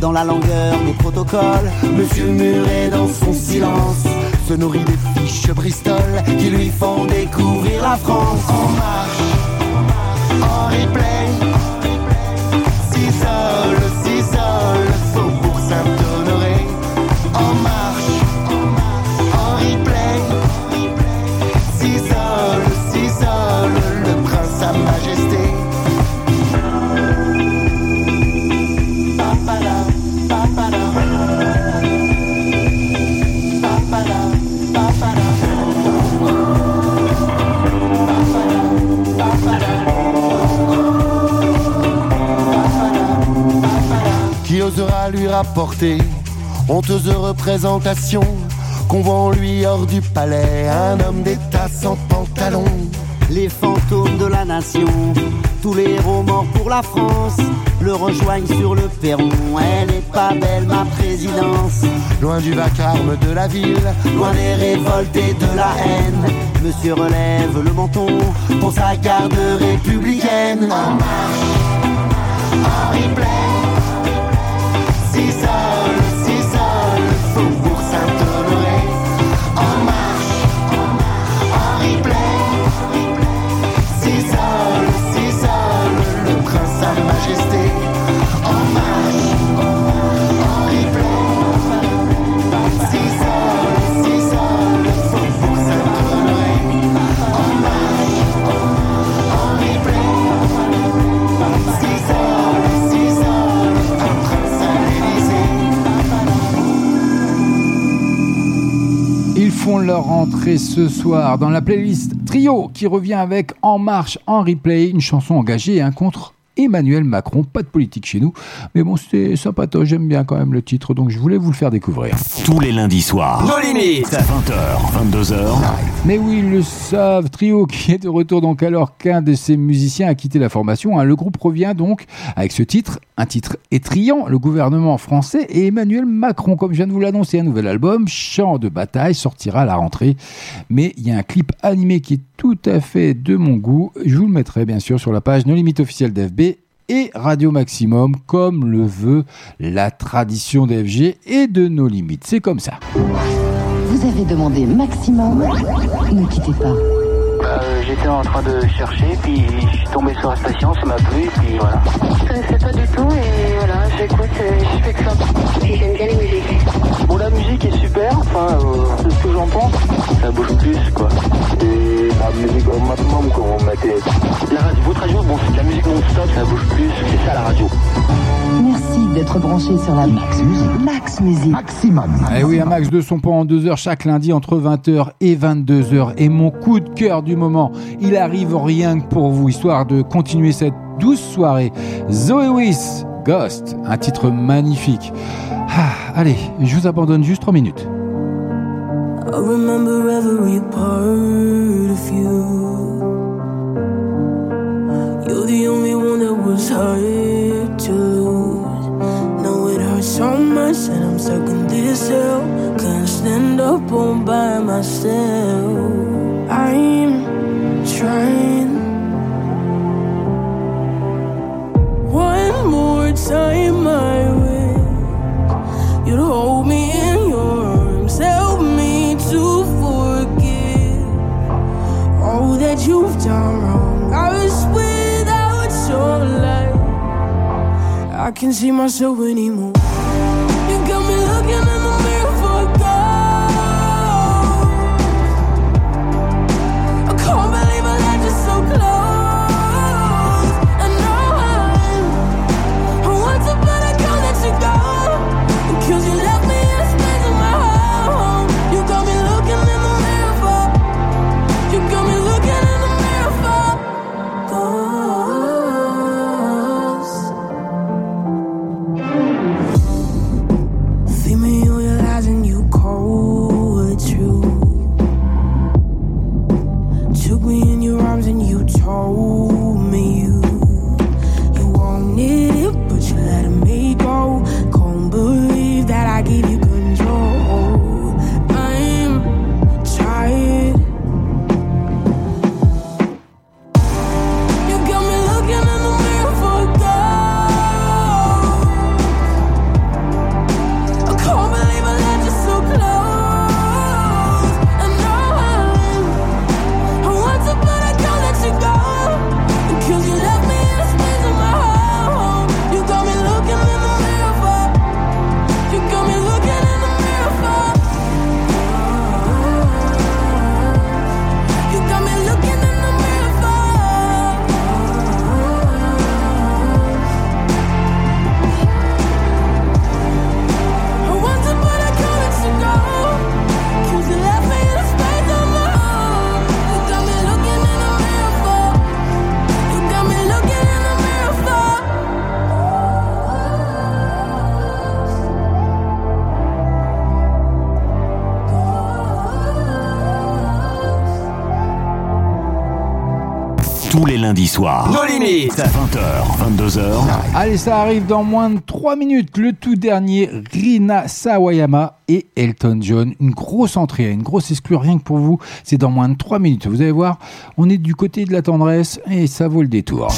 Dans la langueur des protocoles, Monsieur Muret dans son silence se nourrit des fiches Bristol qui lui font découvrir la France. En marche, en replay, lui rapporter honteuse représentation qu'on voit en lui hors du palais, un homme d'État sans pantalon. Les fantômes de la nation, tous les morts pour la France, le rejoignent sur le perron. Elle est pas belle ma présidence. Loin du vacarme de la ville, loin des révoltes et de la haine. Monsieur relève le menton pour sa garde républicaine. En marche, Plaine, s'isole, leur entrée ce soir dans la playlist Trio qui revient avec En Marche en replay, une chanson engagée hein, contre Emmanuel Macron. Pas de politique chez nous, mais bon, c'était sympatoche. J'aime bien quand même le titre, donc je voulais vous le faire découvrir. Tous les lundis soirs. Nos limites. 20h, 22h. Mais oui, ils le savent, Trio qui est de retour donc alors qu'un de ses musiciens a quitté la formation. hein. Le groupe revient donc avec ce titre, un titre étriant, le gouvernement français et Emmanuel Macron. Comme je viens de vous l'annoncer, un nouvel album, Chant de bataille, sortira à la rentrée. Mais il y a un clip animé qui est tout à fait de mon goût. Je vous le mettrai bien sûr sur la page No Limite officielle d'FB et Radio Maximum, comme le veut la tradition d'FG et de nos limites. C'est comme ça. Vous avez demandé maximum. Ne quittez pas. Euh, J'étais en train de chercher, puis je suis tombé sur la station, ça m'a plu, puis voilà. Je connaissais pas du tout et voilà, j'écoute, euh, je fais que ça. Et j'aime bien les musiques. Bon, la musique est super, enfin, euh, c'est ce que j'en pense. Ça bouge plus, quoi. Et la musique au maximum, quand on mettait. La radio, votre radio, bon, c'est de la musique non-stop, ça bouge plus, c'est ça la radio. Merci d'être branché sur la Max Musique. Max Musique. Maximum. Eh oui, un max de son point en deux heures chaque lundi entre 20h et 22h. Et mon coup de cœur du moment, il arrive rien que pour vous, histoire de continuer cette douce soirée. Zoé Wiss, Ghost, un titre magnifique. Ah, allez, je vous abandonne juste 3 minutes. I remember every part of you. You're the only one that was hard to lose. Now it hurts so much, and I'm stuck in this hell. Can't stand up all by myself. I'm trying. One more time, I wish you'd hold me in your arms, help me to forgive all that you've done wrong. I was without your light. I can't see myself anymore. You got me looking 20h, 22h. Allez, ça arrive dans moins de 3 minutes. Le tout dernier, Rina Sawayama et Elton John. Une grosse entrée, une grosse exclue rien que pour vous. C'est dans moins de 3 minutes. Vous allez voir, on est du côté de la tendresse et ça vaut le détour.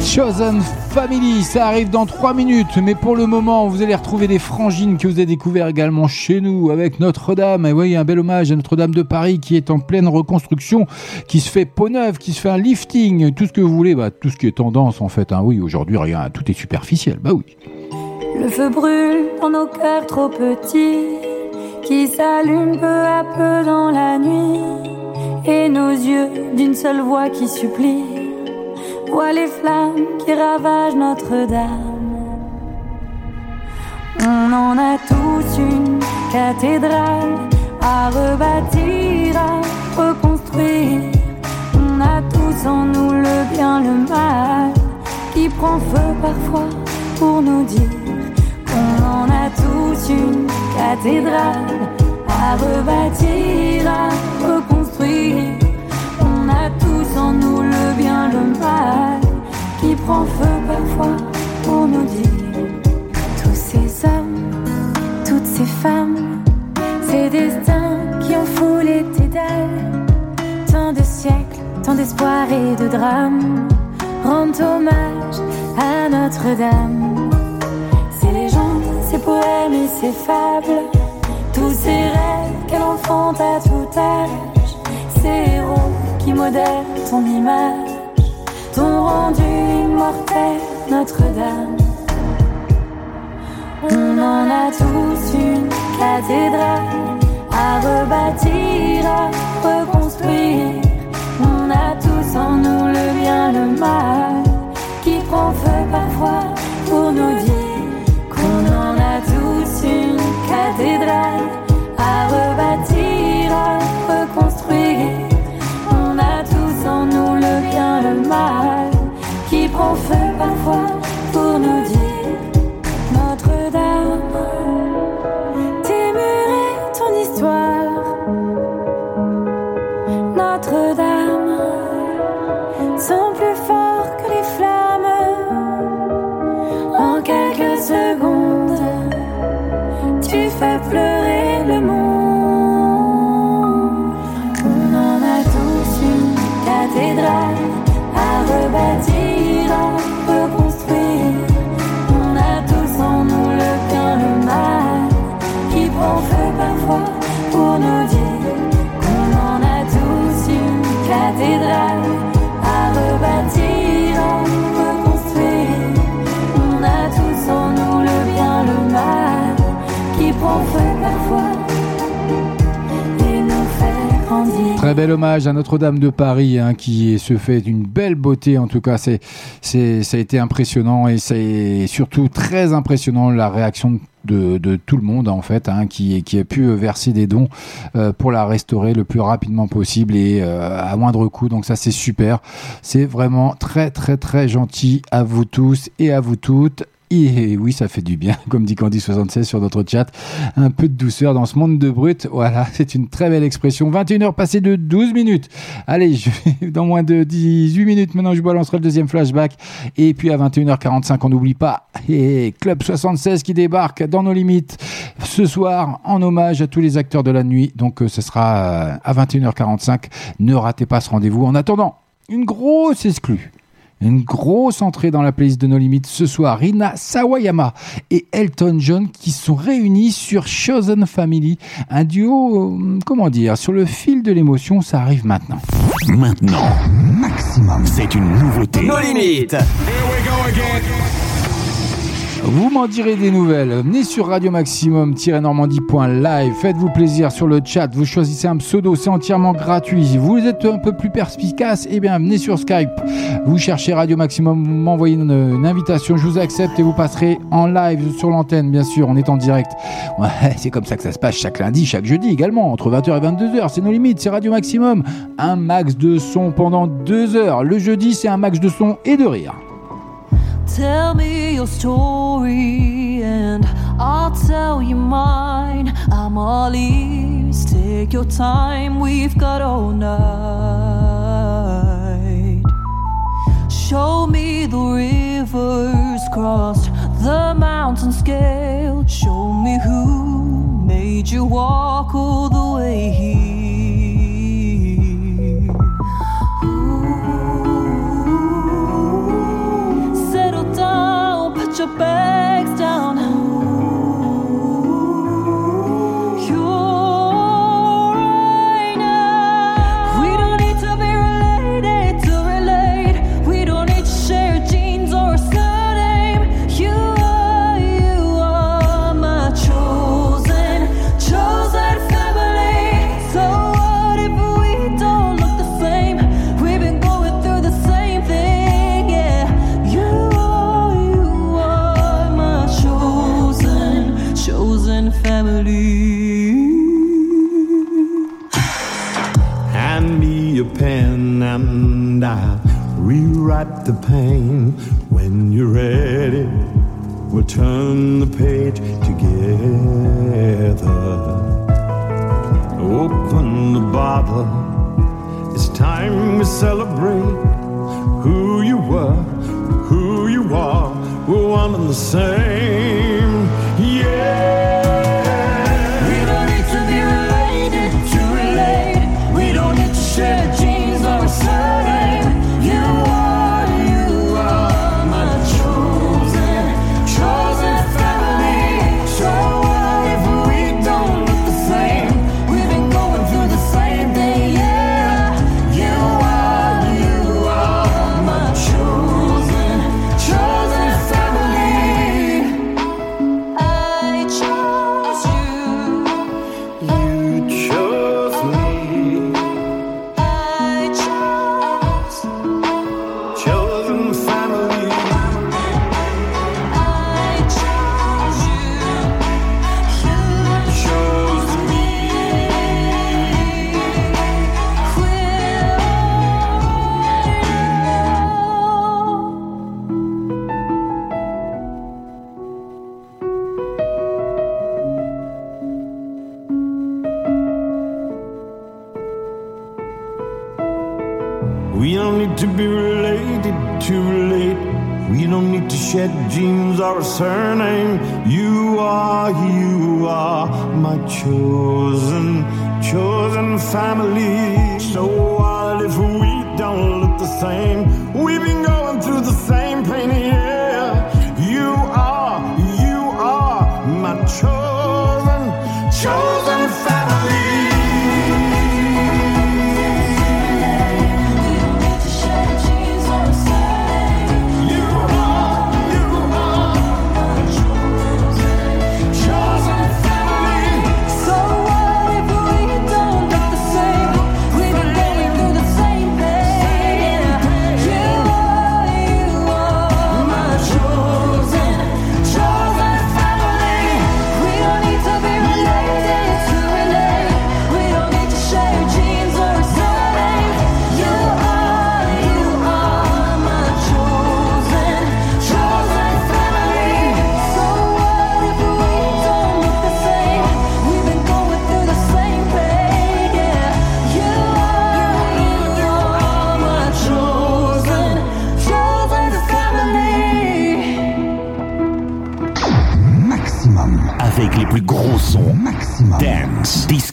Chosen Family, ça arrive dans 3 minutes, mais pour le moment, vous allez retrouver des frangines que vous avez découvert également chez nous avec Notre-Dame. Et voyez, un bel hommage à Notre-Dame de Paris qui est en pleine reconstruction, qui se fait peau neuve, qui se fait un lifting, tout ce que vous voulez, bah, tout ce qui est tendance en fait. Hein. Oui, aujourd'hui, rien, tout est superficiel, bah oui. Le feu brûle dans nos cœurs trop petits, qui s'allument peu à peu dans la nuit, et nos yeux d'une seule voix qui supplie, voient les flammes qui ravagent Notre-Dame. On en a tous une cathédrale à rebâtir, à reconstruire. On a tous en nous le bien, le mal, qui prend feu parfois pour nous dire qu'on en a tous une cathédrale à rebâtir, à reconstruire. Qui prend feu parfois pour nous dire tous ces hommes, toutes ces femmes, ces destins qui ont foulé tes dalles, tant de siècles, tant d'espoir et de drames, rendent hommage à Notre-Dame. Ces légendes, ces poèmes et ces fables, tous ces rêves qu'elle enfante à tout âge, ces héros qui modèrent ton image, t'ont rendu immortel Notre-Dame. On en a tous une cathédrale à rebâtir, à reconstruire. On a tous en nous le bien, le mal, qui prend feu parfois pour nous dire qu'on en a tous une cathédrale à rebâtir, à reconstruire. Mal, qui prend feu Notre-Dame de Paris hein, qui se fait d'une belle beauté. En tout cas, c'est, c'est, ça a été impressionnant et c'est surtout très impressionnant la réaction de, tout le monde en fait hein, qui, qui a pu verser des dons euh, pour la restaurer le plus rapidement possible et euh, à moindre coût. Donc ça c'est super. C'est vraiment très très très gentil à vous tous et à vous toutes. Et oui, ça fait du bien, comme dit Candy76 sur notre chat. Un peu de douceur dans ce monde de brut. Voilà, c'est une très belle expression. 21h passées de 12 minutes. Allez, dans moins de 18 minutes, maintenant, je balancerai le deuxième flashback. Et puis à 21h45, on n'oublie pas, et Club 76 qui débarque dans nos limites ce soir en hommage à tous les acteurs de la nuit. Donc, euh, ce sera euh, à 21h45. Ne ratez pas ce rendez-vous. En attendant, une grosse exclue. Une grosse entrée dans la playlist de nos limites ce soir. Rina Sawayama et Elton John qui sont réunis sur Chosen Family. Un duo, euh, comment dire, sur le fil de l'émotion, ça arrive maintenant. Maintenant, maximum, c'est une nouveauté. Nos limites. Vous m'en direz des nouvelles. Venez sur Radio Maximum-normandie.live. Faites-vous plaisir sur le chat. Vous choisissez un pseudo, c'est entièrement gratuit. Vous êtes un peu plus perspicace, eh bien, venez sur Skype. Vous cherchez Radio Maximum, vous m'envoyez une, invitation, je vous accepte et vous passerez en live sur l'antenne, bien sûr. On est en direct. C'est comme ça que ça se passe chaque lundi, chaque jeudi également, entre 20h et 22h. C'est nos limites, c'est Radio Maximum. Un max de son pendant deux heures. Le jeudi, c'est un max de son et de rire. Tell me your story and I'll tell you mine. I'm all ears. Take your time, we've got all night. Show me the rivers crossed, the mountains scaled. Show me who made you walk all the way here. Your bags pen and I'll rewrite the pain. When you're ready, we'll turn the page together. Open the bottle. It's time we celebrate who you were, who you are. We're one and the same. Genes or a surname. You are, you are my chosen, chosen family. So what if we don't look the same?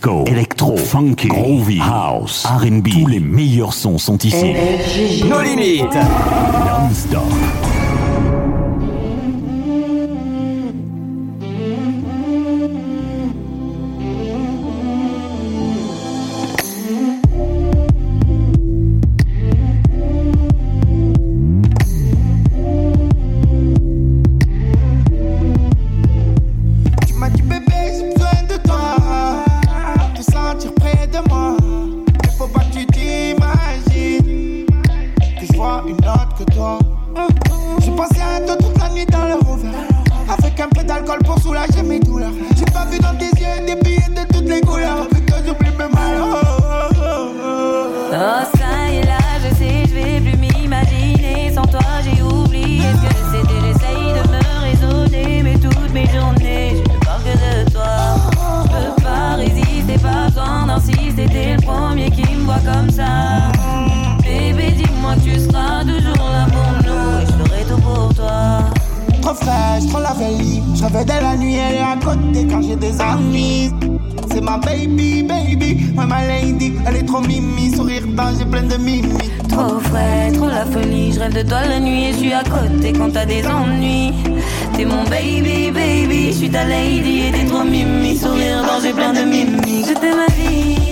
Disco, électro, funky, groovy, house, R&B. Tous les meilleurs sons sont ici. Nos limites. Non-stop. Un peu d'alcool pour soulager mes douleurs. J'ai pas vu dans tes yeux des billets de toutes les couleurs la veille. Je rêvais de la nuit, elle est à côté quand j'ai des ennuis. C'est ma baby, baby, ouais, ma lady. Elle est trop mimi, sourire j'ai plein de mimi. Trop frais, trop la folie. Je rêve de toi la nuit et je suis à côté quand t'as des ennuis. T'es mon baby, baby, je suis ta lady et t'es trop mimi, sourire j'ai plein de mimi. Je t'aime ma vie,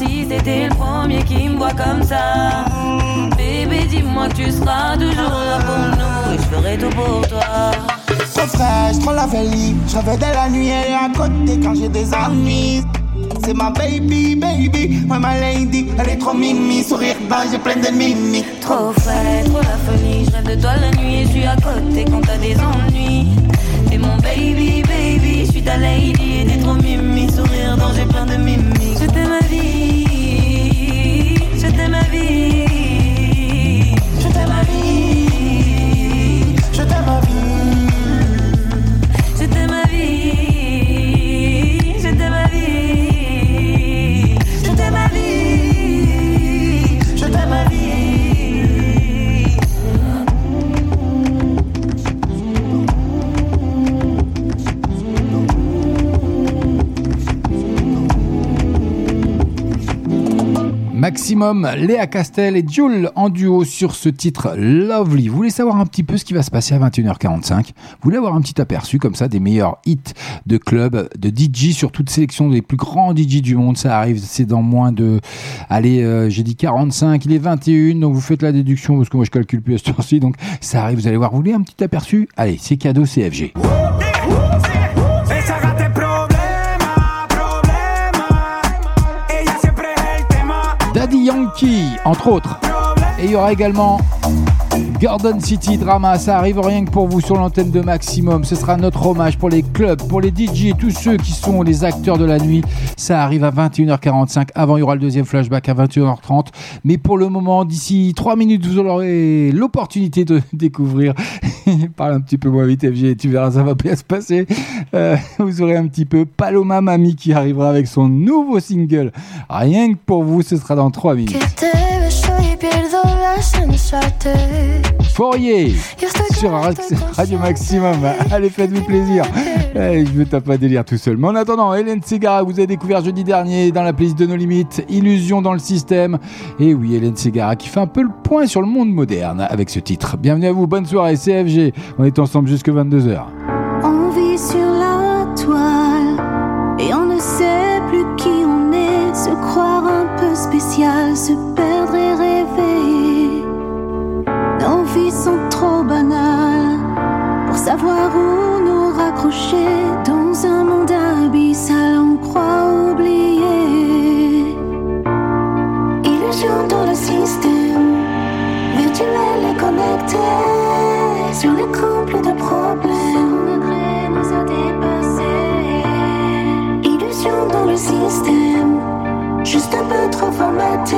d'insister. T'es le premier qui me voit comme ça. Bébé, dis-moi que tu seras toujours là pour nous et je ferai tout pour toi. Trop fraîche, trop la veille. Je rêvais de la nuit, elle est à côté quand j'ai des ennuis. C'est ma baby, baby, ouais ma lady. Elle est trop mimi, sourire j'ai plein de mimi. Trop frais, trop la folie. Je rêve de toi la nuit et je suis à côté quand t'as des ennuis. T'es mon baby, baby, je suis ta lady et t'es trop mimi, sourire j'ai plein de mimi. T'aime ma vie, Maximum, Léa Castel et Jules en duo sur ce titre Lovely. Vous voulez savoir un petit peu ce qui va se passer à 21h45 Vous voulez avoir un petit aperçu comme ça des meilleurs hits de club, de DJ sur toute sélection des plus grands DJ du monde? Ça arrive, c'est dans moins de... Allez, euh, j'ai dit 45, il est 21, donc vous faites la déduction parce que moi je calcule plus à ce tour-ci. Donc ça arrive, vous allez voir. Vous voulez un petit aperçu? Allez, c'est cadeau CFG. Entre autres. Et il y aura également Gordon City Drama, ça arrive rien que pour vous sur l'antenne de Maximum. Ce sera notre hommage pour les clubs, pour les DJ, tous ceux qui sont les acteurs de la nuit. Ça arrive à 21h45. Avant, il y aura le deuxième flashback à 21h30. Mais pour le moment, d'ici 3 minutes, vous aurez l'opportunité de découvrir. Parle un petit peu moins vite, FG, tu verras, ça va bien se passer. Euh, vous aurez un petit peu Paloma Mami qui arrivera avec son nouveau single. Rien que pour vous, ce sera dans 3 minutes. Fourier sur Radio Maximum. Allez, faites-vous plaisir. Je me tape pas délire tout seul. Mais en attendant, Hélène Ségara, vous avez découvert jeudi dernier dans la playlist de nos limites, Illusion dans le système. Et oui, Hélène Ségara qui fait un peu le point sur le monde moderne avec ce titre. Bienvenue à vous, bonne soirée, CFG. On est ensemble jusque 22h. On vit sur Sur les couples de problèmes, nous a dépassés. Illusion dans le système, juste un peu trop formaté.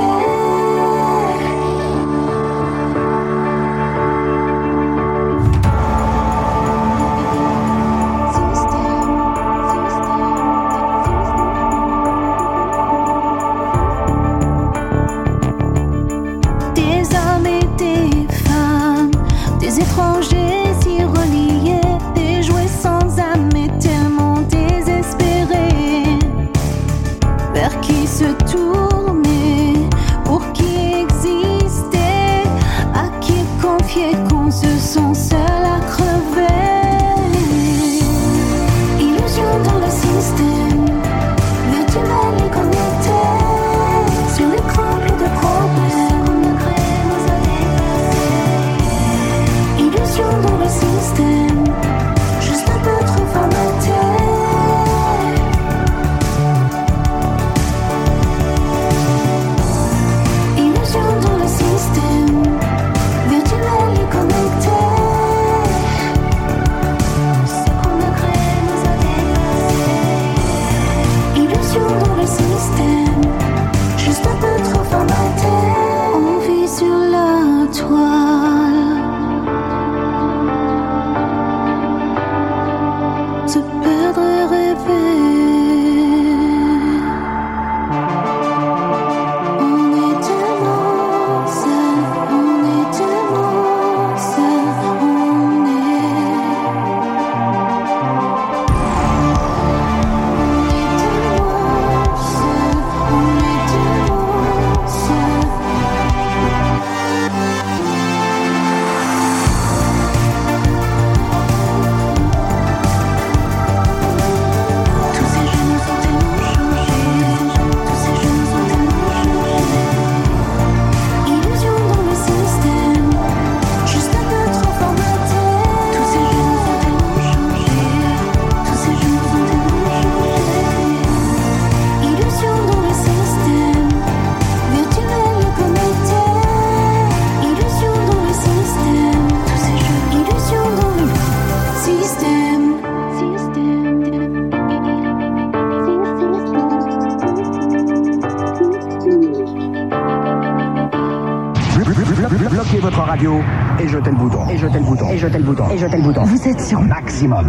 Radio et jetez le bouton. Et jetez le bouton. Et jetez le bouton. Et jetez le bouton. Vous êtes sur Maximum.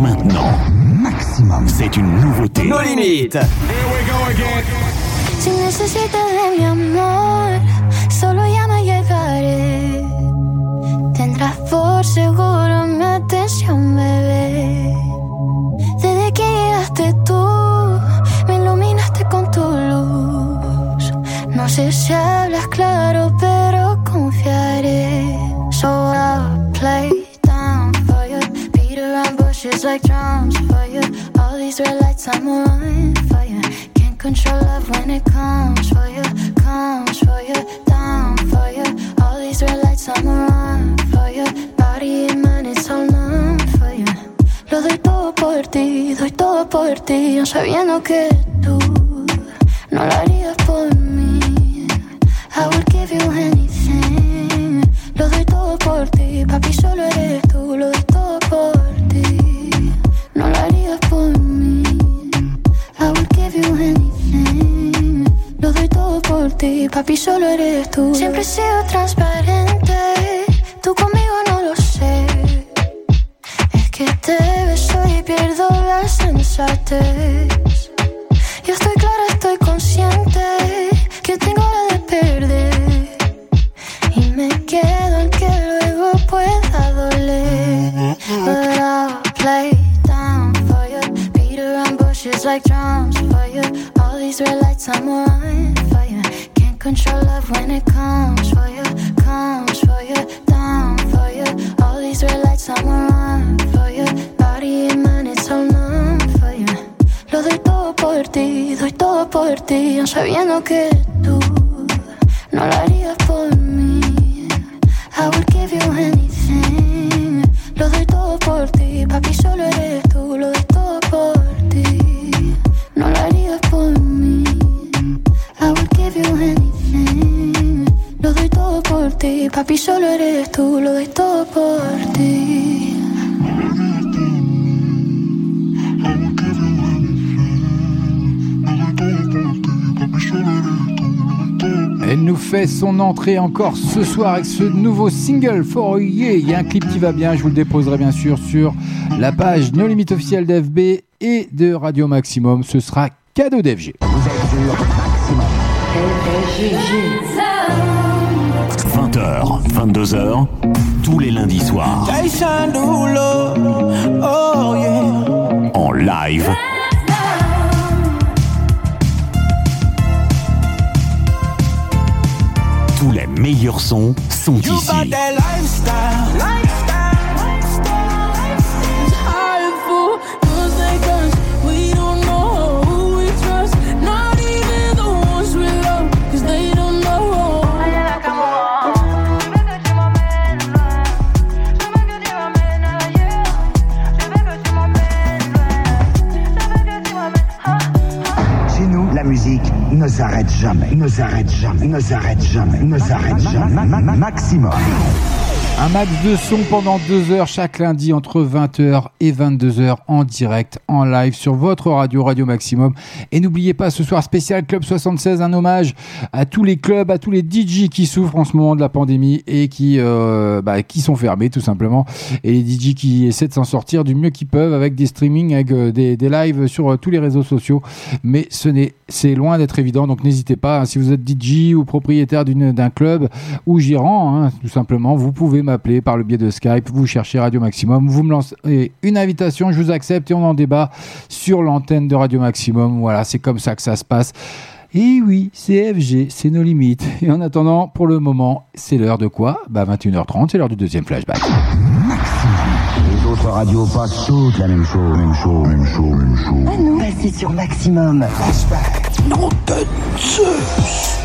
Maintenant, Maximum, c'est une nouveauté. Nos limites. Si necesitas de mi amor, solo ya me llegaré. Tendrás por seguro mi atención, bebé. Desde que llegaste tú, me iluminaste con tu luz. No sé si hablas claro, like drums for you. All these red lights, I'm on for you. Can't control love when it comes for you, comes for you, down for you. All these red lights, I'm on for you. Body and mind, it's all numb for you. Lo doy todo por ti, doy todo por ti, aun sabiendo que tú no lo harías por mí. Papi, solo eres tú. Siempre he sido transparente. Tú conmigo no lo sé. Es que te beso y pierdo la sensatez. Son entrée encore ce soir avec ce nouveau single For. Il y a un clip qui va bien, je vous le déposerai bien sûr sur la page No Limite officielle d'FB et de Radio Maximum. Ce sera cadeau d'FG. 20h, 22h, tous les lundis soirs. Oh yeah. En live. Tous les meilleurs sons sont You ici. Ne s'arrête jamais, ne s'arrête jamais, ne s'arrête jamais, ne s'arrête jamais. Ma- ma- ma- Maximum. Un max de son pendant deux heures chaque lundi entre 20h et 22h en direct, en live sur votre radio Radio Maximum. Et n'oubliez pas ce soir spécial Club 76, un hommage à tous les clubs, à tous les DJ qui souffrent en ce moment de la pandémie et qui, euh, bah, qui sont fermés tout simplement. Et les DJ qui essaient de s'en sortir du mieux qu'ils peuvent avec des streamings, avec euh, des, des lives sur euh, tous les réseaux sociaux. Mais ce n'est, c'est loin d'être évident. Donc n'hésitez pas, si vous êtes DJ ou propriétaire d'un club ou gérant, hein, tout simplement, vous pouvez m'appeler par le biais de Skype, vous cherchez Radio Maximum, vous me lancez une invitation, je vous accepte et on en débat sur l'antenne de Radio Maximum. Voilà, c'est comme ça que ça se passe. Et oui, c'est FG, c'est nos limites. Et en attendant, pour le moment, c'est l'heure de quoi? Bah 21h30, c'est l'heure du deuxième flashback. Les autres radios passent toutes la même chose, même chose, même chose, même chose. À nous, passez sur Maximum. Nom de Zeus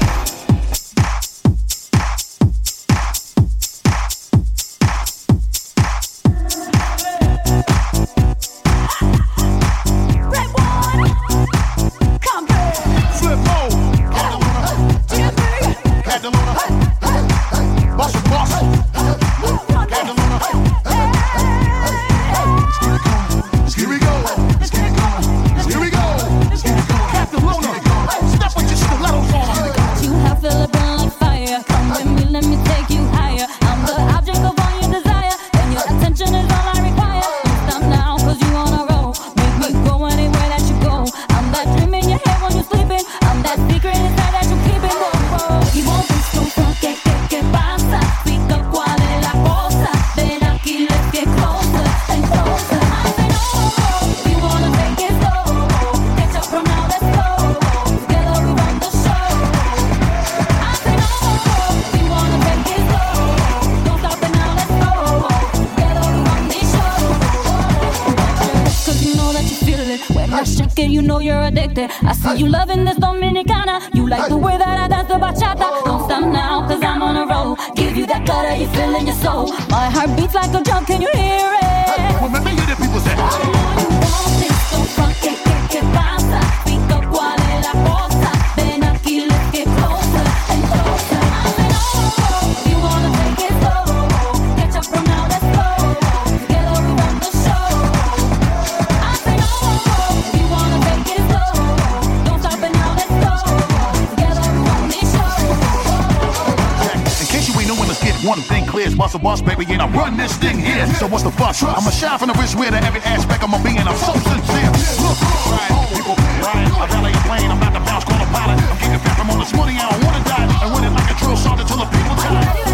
The. It, you know you're addicted. I see you loving this Dominicana. You like the way that I dance the bachata. Don't stop now, cause I'm on a roll. Give you that gutter you feel in your soul. My heart beats like a drum, can you hear it? Me hear the people say. Clear. It's boss a boss, baby, and I run this thing here. So what's the fuss? I'm a shine from the wrist where to every aspect of my being. I'm so sincere. Look, right, people. I valet a plane. I'm not the bounce, call a pilot. I'm getting fat from all this money. I don't wanna die. And run it like a drill sergeant till the people die.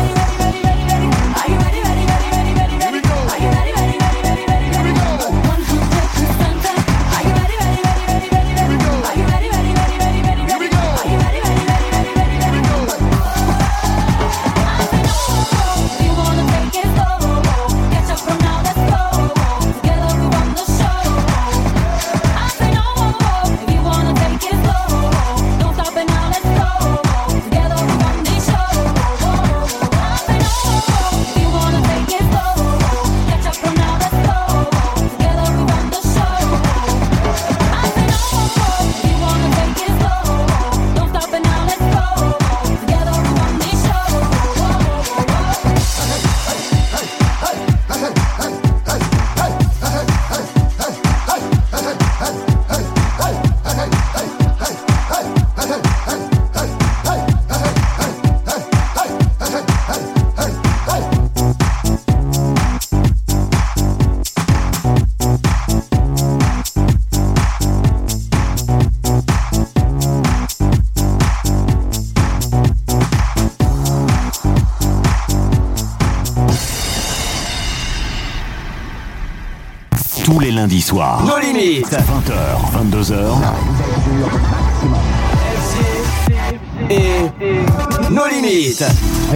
Lundis soirs. Nos limites. 20h, 22h. Et nos limites.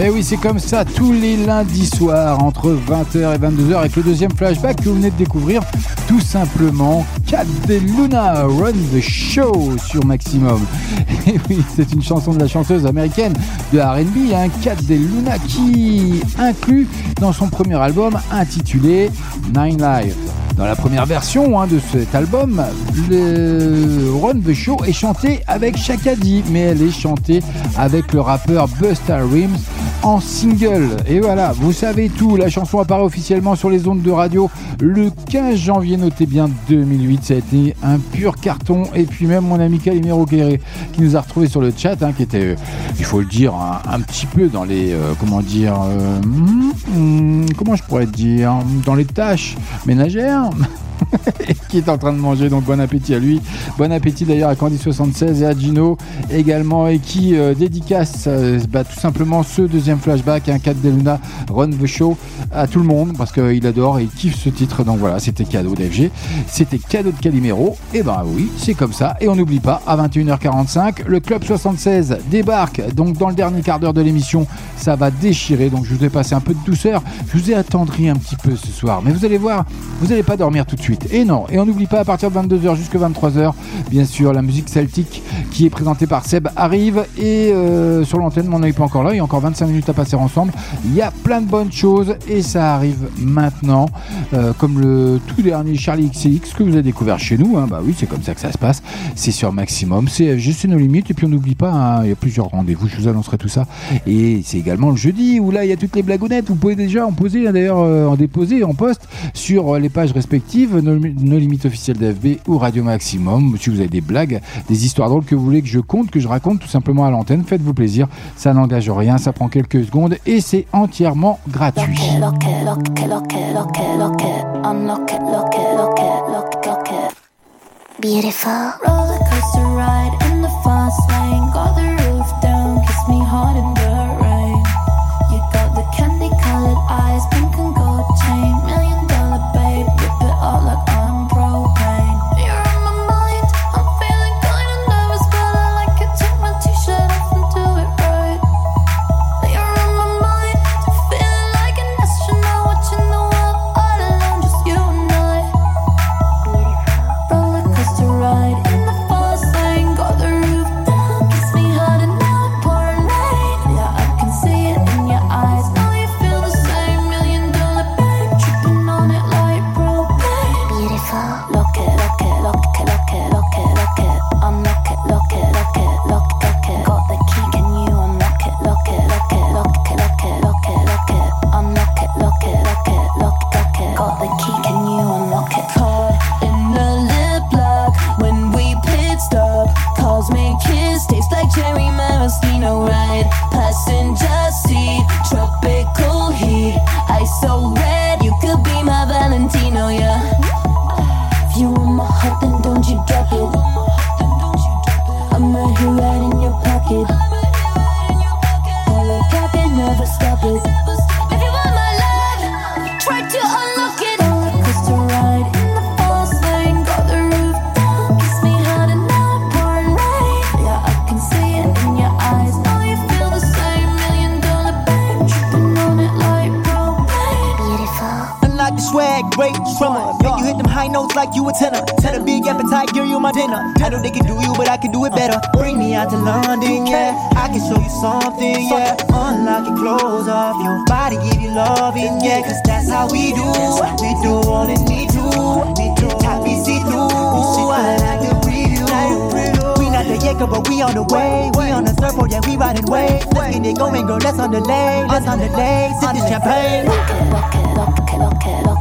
Eh oui, c'est comme ça tous les lundis soirs entre 20h et 22h avec le deuxième flashback que vous venez de découvrir. Tout simplement, Cat de Luna Run the Show sur Maximum. Et oui, c'est une chanson de la chanteuse américaine de RB, hein, Cat de Luna, qui inclut dans son premier album intitulé Nine Lives. Dans la première version hein, de cet album, le Run the Show est chanté avec Shakadi, mais elle est chantée avec le rappeur Busta Rhymes en single. Et voilà, vous savez tout. La chanson apparaît officiellement sur les ondes de radio le 15 janvier, notez bien 2008. Ça a été un pur carton. Et puis même mon ami Calimero Guerré qui nous a retrouvé sur le chat, hein, qui était, euh, il faut le dire, un, un petit peu dans les, euh, comment dire, euh, hmm, hmm, comment je pourrais dire, dans les tâches ménagères. qui est en train de manger, donc bon appétit à lui. Bon appétit d'ailleurs à Candy76 et à Gino également, et qui euh, dédicace euh, bah, tout simplement ce deuxième flashback, un 4 de Luna Run the Show à tout le monde parce qu'il adore et il kiffe ce titre. Donc voilà, c'était cadeau d'FG, c'était cadeau de Calimero, et ben oui, c'est comme ça. Et on n'oublie pas, à 21h45, le Club 76 débarque donc dans le dernier quart d'heure de l'émission. Ça va déchirer, donc je vous ai passé un peu de douceur, je vous ai attendri un petit peu ce soir, mais vous allez voir, vous n'allez pas dormir tout de suite. Et non, et on n'oublie pas à partir de 22h jusqu'à 23h, bien sûr, la musique celtique qui est présentée par Seb arrive et euh, sur l'antenne, on n'est pas encore là, il y a encore 25 minutes à passer ensemble. Il y a plein de bonnes choses et ça arrive maintenant, euh, comme le tout dernier Charlie XCX que vous avez découvert chez nous. hein. Bah oui, c'est comme ça que ça se passe. C'est sur Maximum, c'est juste nos limites et puis on n'oublie pas, hein, il y a plusieurs rendez-vous, je vous annoncerai tout ça. Et c'est également le jeudi où là il y a toutes les blagounettes. Vous pouvez déjà en poser, hein, d'ailleurs, euh, en déposer, en poste sur euh, les pages respectives, nos, limites officielles d'FB ou Radio Maximum. Si vous avez des blagues, des histoires drôles que vous voulez que je compte, que je raconte tout simplement à l'antenne, faites-vous plaisir. Ça n'engage rien, ça prend quelques secondes et c'est entièrement gratuit. Beautiful. Roller coaster ride in the fast lane. Got the We on the surfboard, yeah, we riding waves. Let's get it going, girl, let's on the lay, let's on the lay. Sip this champagne. Rock it, rock it, rock it, rock it, rock it.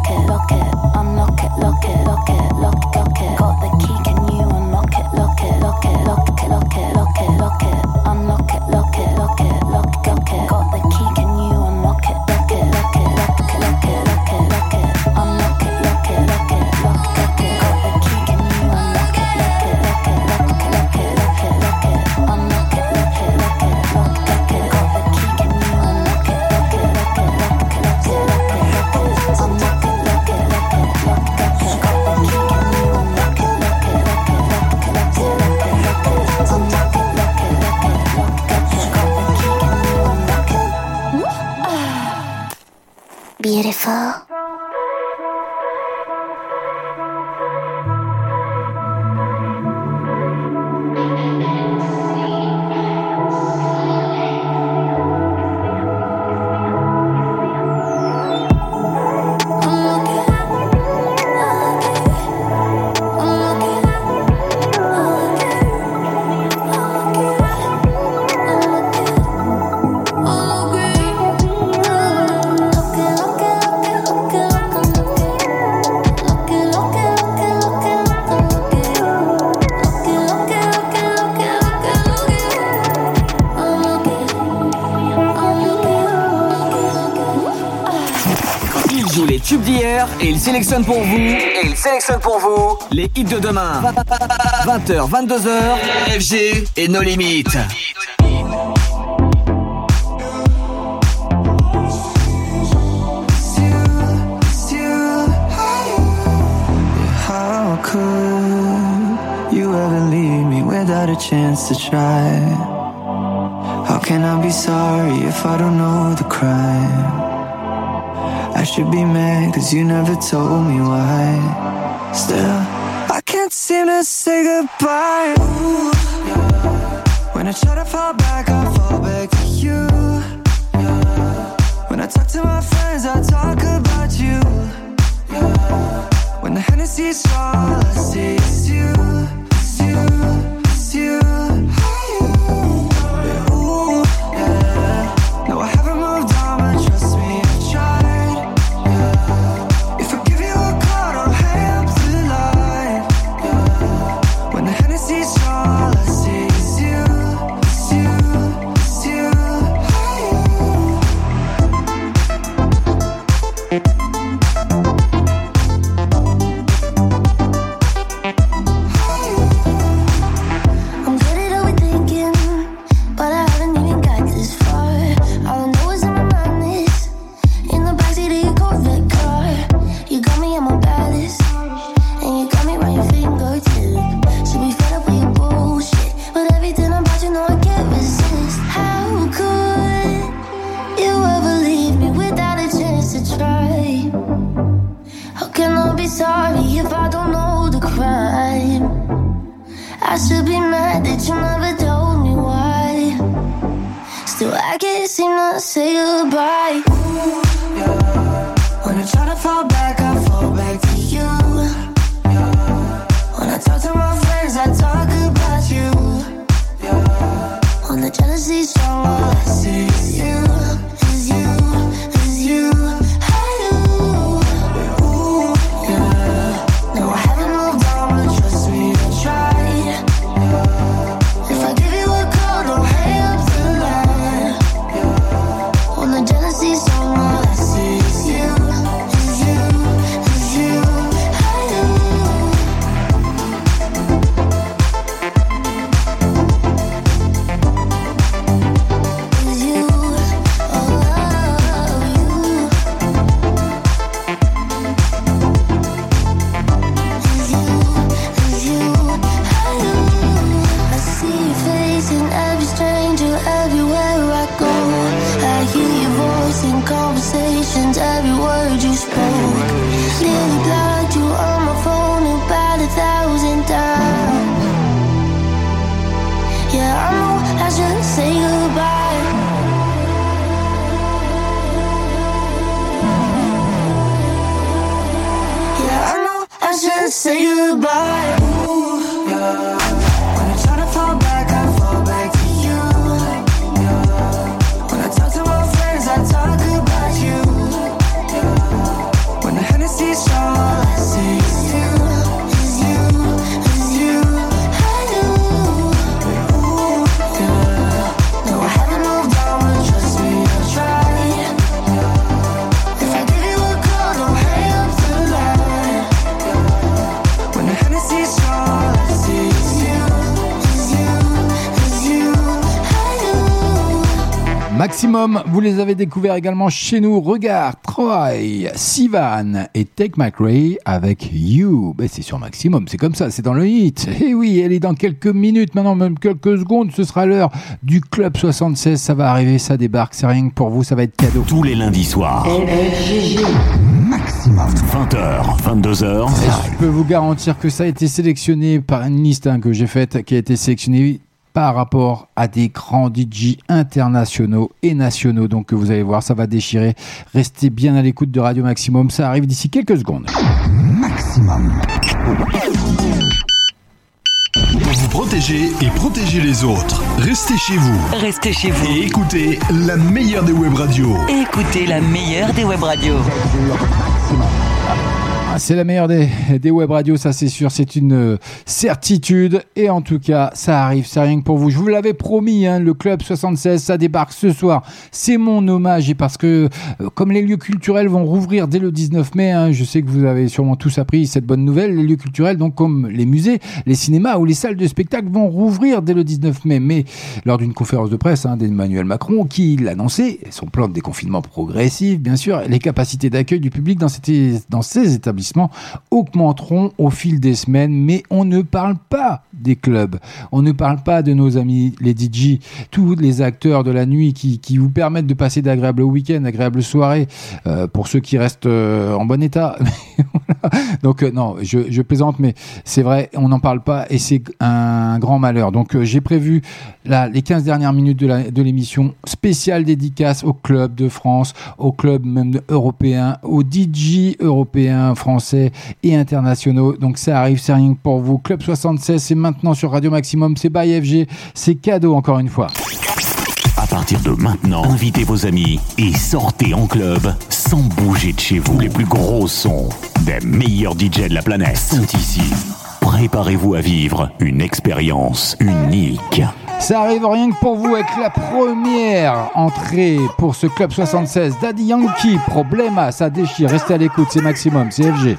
Et il sélectionne pour vous. Et il sélectionne pour vous. Les hits de demain. 20h, 22h. FG et nos limites. How could you ever leave me without a chance to try? How can I be sorry if I don't know the crime? I should be mad cause you never told me why. Still, I can't seem to say goodbye. Ooh. When I try to fall back, I fall back to you. When I talk to my friends, I talk about you. When the Hennessy's all I see you. Vous les avez découverts également chez nous. Regarde, Troy, Sivan et Take McRae avec You. Ben, c'est sur Maximum, c'est comme ça, c'est dans le hit. Et oui, elle est dans quelques minutes, maintenant même quelques secondes, ce sera l'heure du Club 76. Ça va arriver, ça débarque, c'est rien que pour vous, ça va être cadeau. Tous les lundis soirs. Maximum. 20h, 22h. Je peux vous garantir que ça a été sélectionné par une liste hein, que j'ai faite, qui a été sélectionnée par rapport à des grands DJ internationaux et nationaux. Donc vous allez voir, ça va déchirer. Restez bien à l'écoute de Radio Maximum, ça arrive d'ici quelques secondes. Maximum. Pour vous protéger et protéger les autres, restez chez vous. Restez chez vous. Et écoutez la meilleure des web radios. Écoutez la meilleure des web radios. Ah, C'est la meilleure des, des web radios, ça c'est sûr, c'est une euh, certitude. Et en tout cas, ça arrive, c'est rien que pour vous. Je vous l'avais promis, hein, le Club 76, ça débarque ce soir. C'est mon hommage et parce que euh, comme les lieux culturels vont rouvrir dès le 19 mai, hein, je sais que vous avez sûrement tous appris cette bonne nouvelle, les lieux culturels, donc comme les musées, les cinémas ou les salles de spectacle vont rouvrir dès le 19 mai. Mais lors d'une conférence de presse hein, d'Emmanuel Macron, qui l'annonçait, son plan de déconfinement progressif, bien sûr, les capacités d'accueil du public dans, ces établissements augmenteront au fil des semaines, mais on ne parle pas des clubs, on ne parle pas de nos amis les DJ, tous les acteurs de la nuit qui, qui vous permettent de passer d'agréables week-ends, d'agréables soirées, euh, pour ceux qui restent euh, en bon état. Donc euh, non, je, plaisante, mais c'est vrai, on n'en parle pas et c'est un grand malheur. Donc euh, j'ai prévu les 15 dernières minutes de l'émission spéciale dédicace au club de France, au club même européen, aux DJ européens, français et internationaux. Donc ça arrive, c'est rien pour vous. Club 76, c'est maintenant sur Radio Maximum, c'est by FG, c'est cadeau encore une fois. À partir de maintenant, invitez vos amis et sortez en club sans bouger de chez vous. Les plus gros sons des meilleurs DJ de la planète sont ici. Préparez-vous à vivre une expérience unique. Ça arrive rien que pour vous avec la première entrée pour ce Club 76. Daddy Yankee, Problema, ça déchire. Restez à l'écoute, c'est Maximum, c'est FG.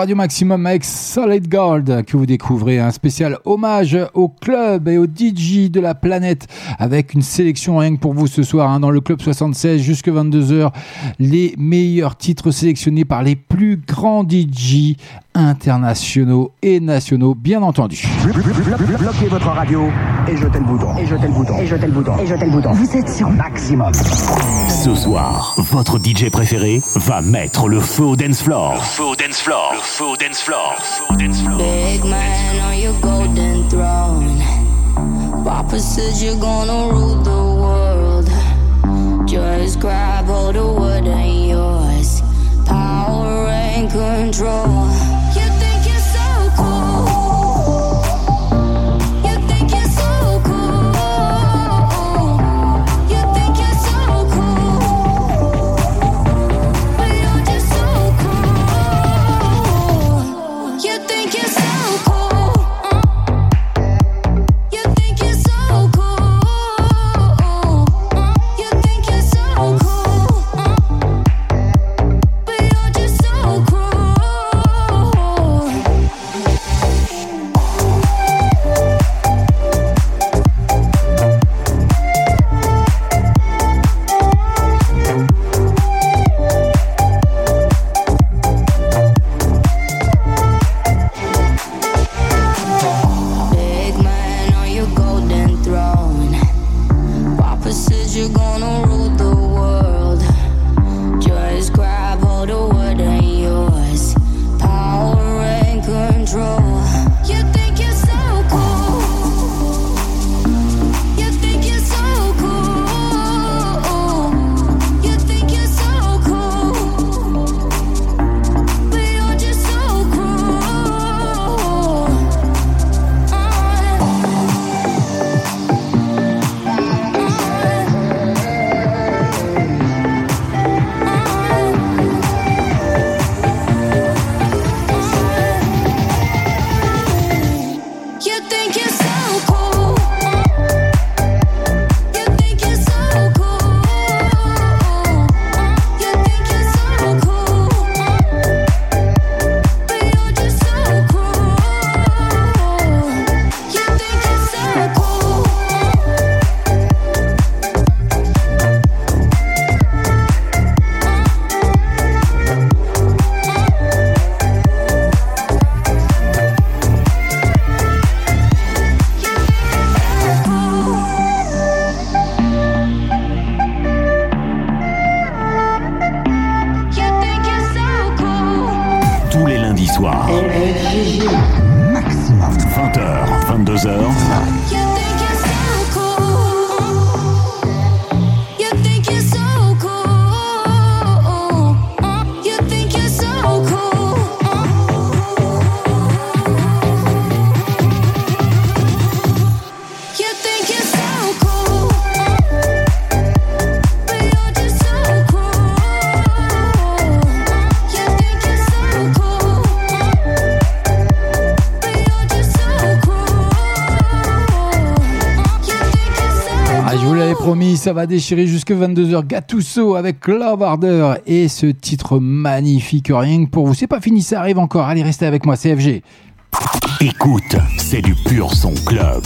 Radio Maximum avec Solid Gold que vous découvrez, un spécial hommage au club et au DJ de la planète avec une sélection rien que pour vous ce soir hein, dans le club 76 jusque 22h, les meilleurs titres sélectionnés par les plus grands DJ internationaux et nationaux bien entendu. Bloquez votre radio et jetez le bouton. Et jetez le bouton. Et jetez le bouton. Et jetez le bouton. Vous êtes sur Maximum. Ce soir, votre DJ préféré va mettre le feu au dance floor. Le feu au dance floor. Le feu au dance floor. Big man on your golden throne. Papa says you're gonna rule the world. Just grab all the wood and yours. Power and control. Soirs. 20h, 22h. Ça va déchirer jusque 22h. Gattuso avec Love Harder et ce titre magnifique, rien que pour vous. C'est pas fini, ça arrive encore. Allez, restez avec moi, CFG. Écoute, c'est du pur son club.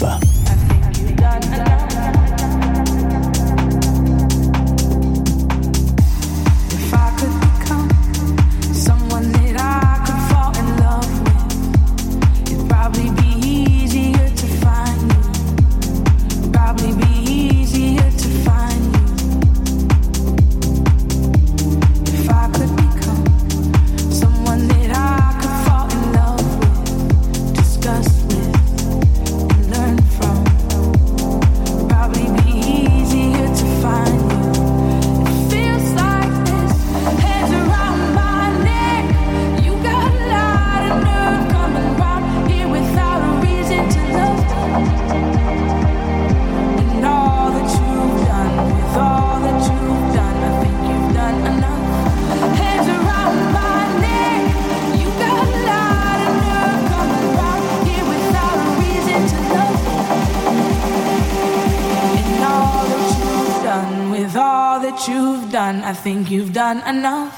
Think you've done enough.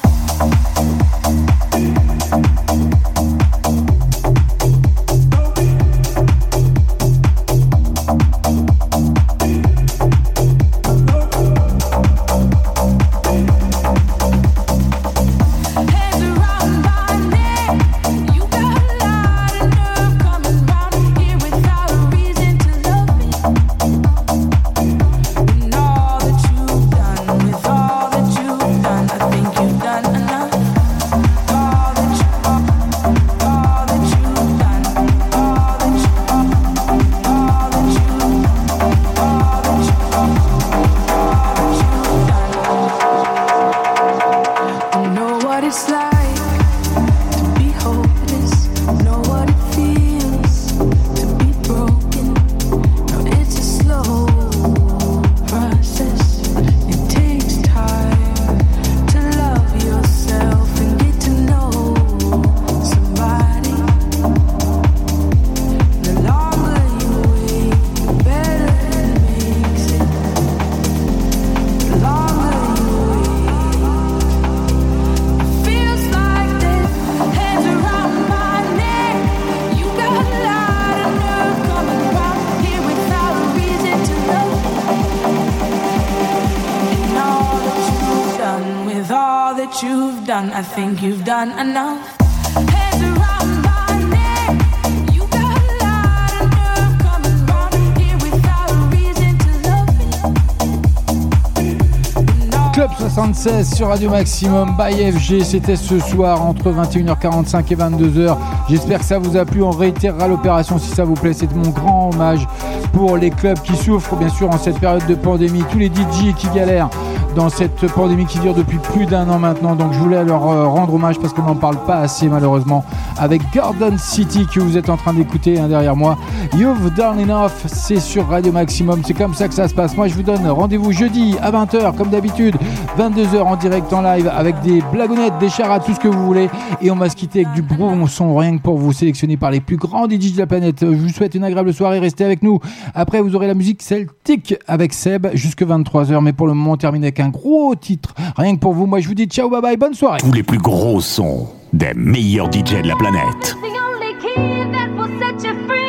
Club 76 sur Radio Maximum by FG. C'était ce soir entre 21h45 et 22h. J'espère que ça vous a plu. On réitérera l'opération si ça vous plaît. C'est mon grand hommage pour les clubs qui souffrent, bien sûr, en cette période de pandémie. Tous les DJ qui galèrent dans cette pandémie qui dure depuis plus d'un an maintenant. Donc je voulais leur euh, rendre hommage parce qu'on n'en parle pas assez malheureusement avec Garden City que vous êtes en train d'écouter hein, derrière moi. You've Done Enough, c'est sur Radio Maximum. C'est comme ça que ça se passe. Moi je vous donne rendez-vous jeudi à 20h comme d'habitude. 22h en direct en live avec des blagounettes, des charades, tout ce que vous voulez. Et on va se quitter avec du bon son rien que pour vous sélectionné par les plus grands DJ de la planète. Je vous souhaite une agréable soirée. Restez avec nous. Après vous aurez la musique celtique avec Seb jusque 23h. Mais pour le moment on termine avec un gros titre. Rien que pour vous. Moi je vous dis ciao bye bye. Bonne soirée. Tous les plus gros sons des meilleurs DJ de la planète. The only key that will set you free.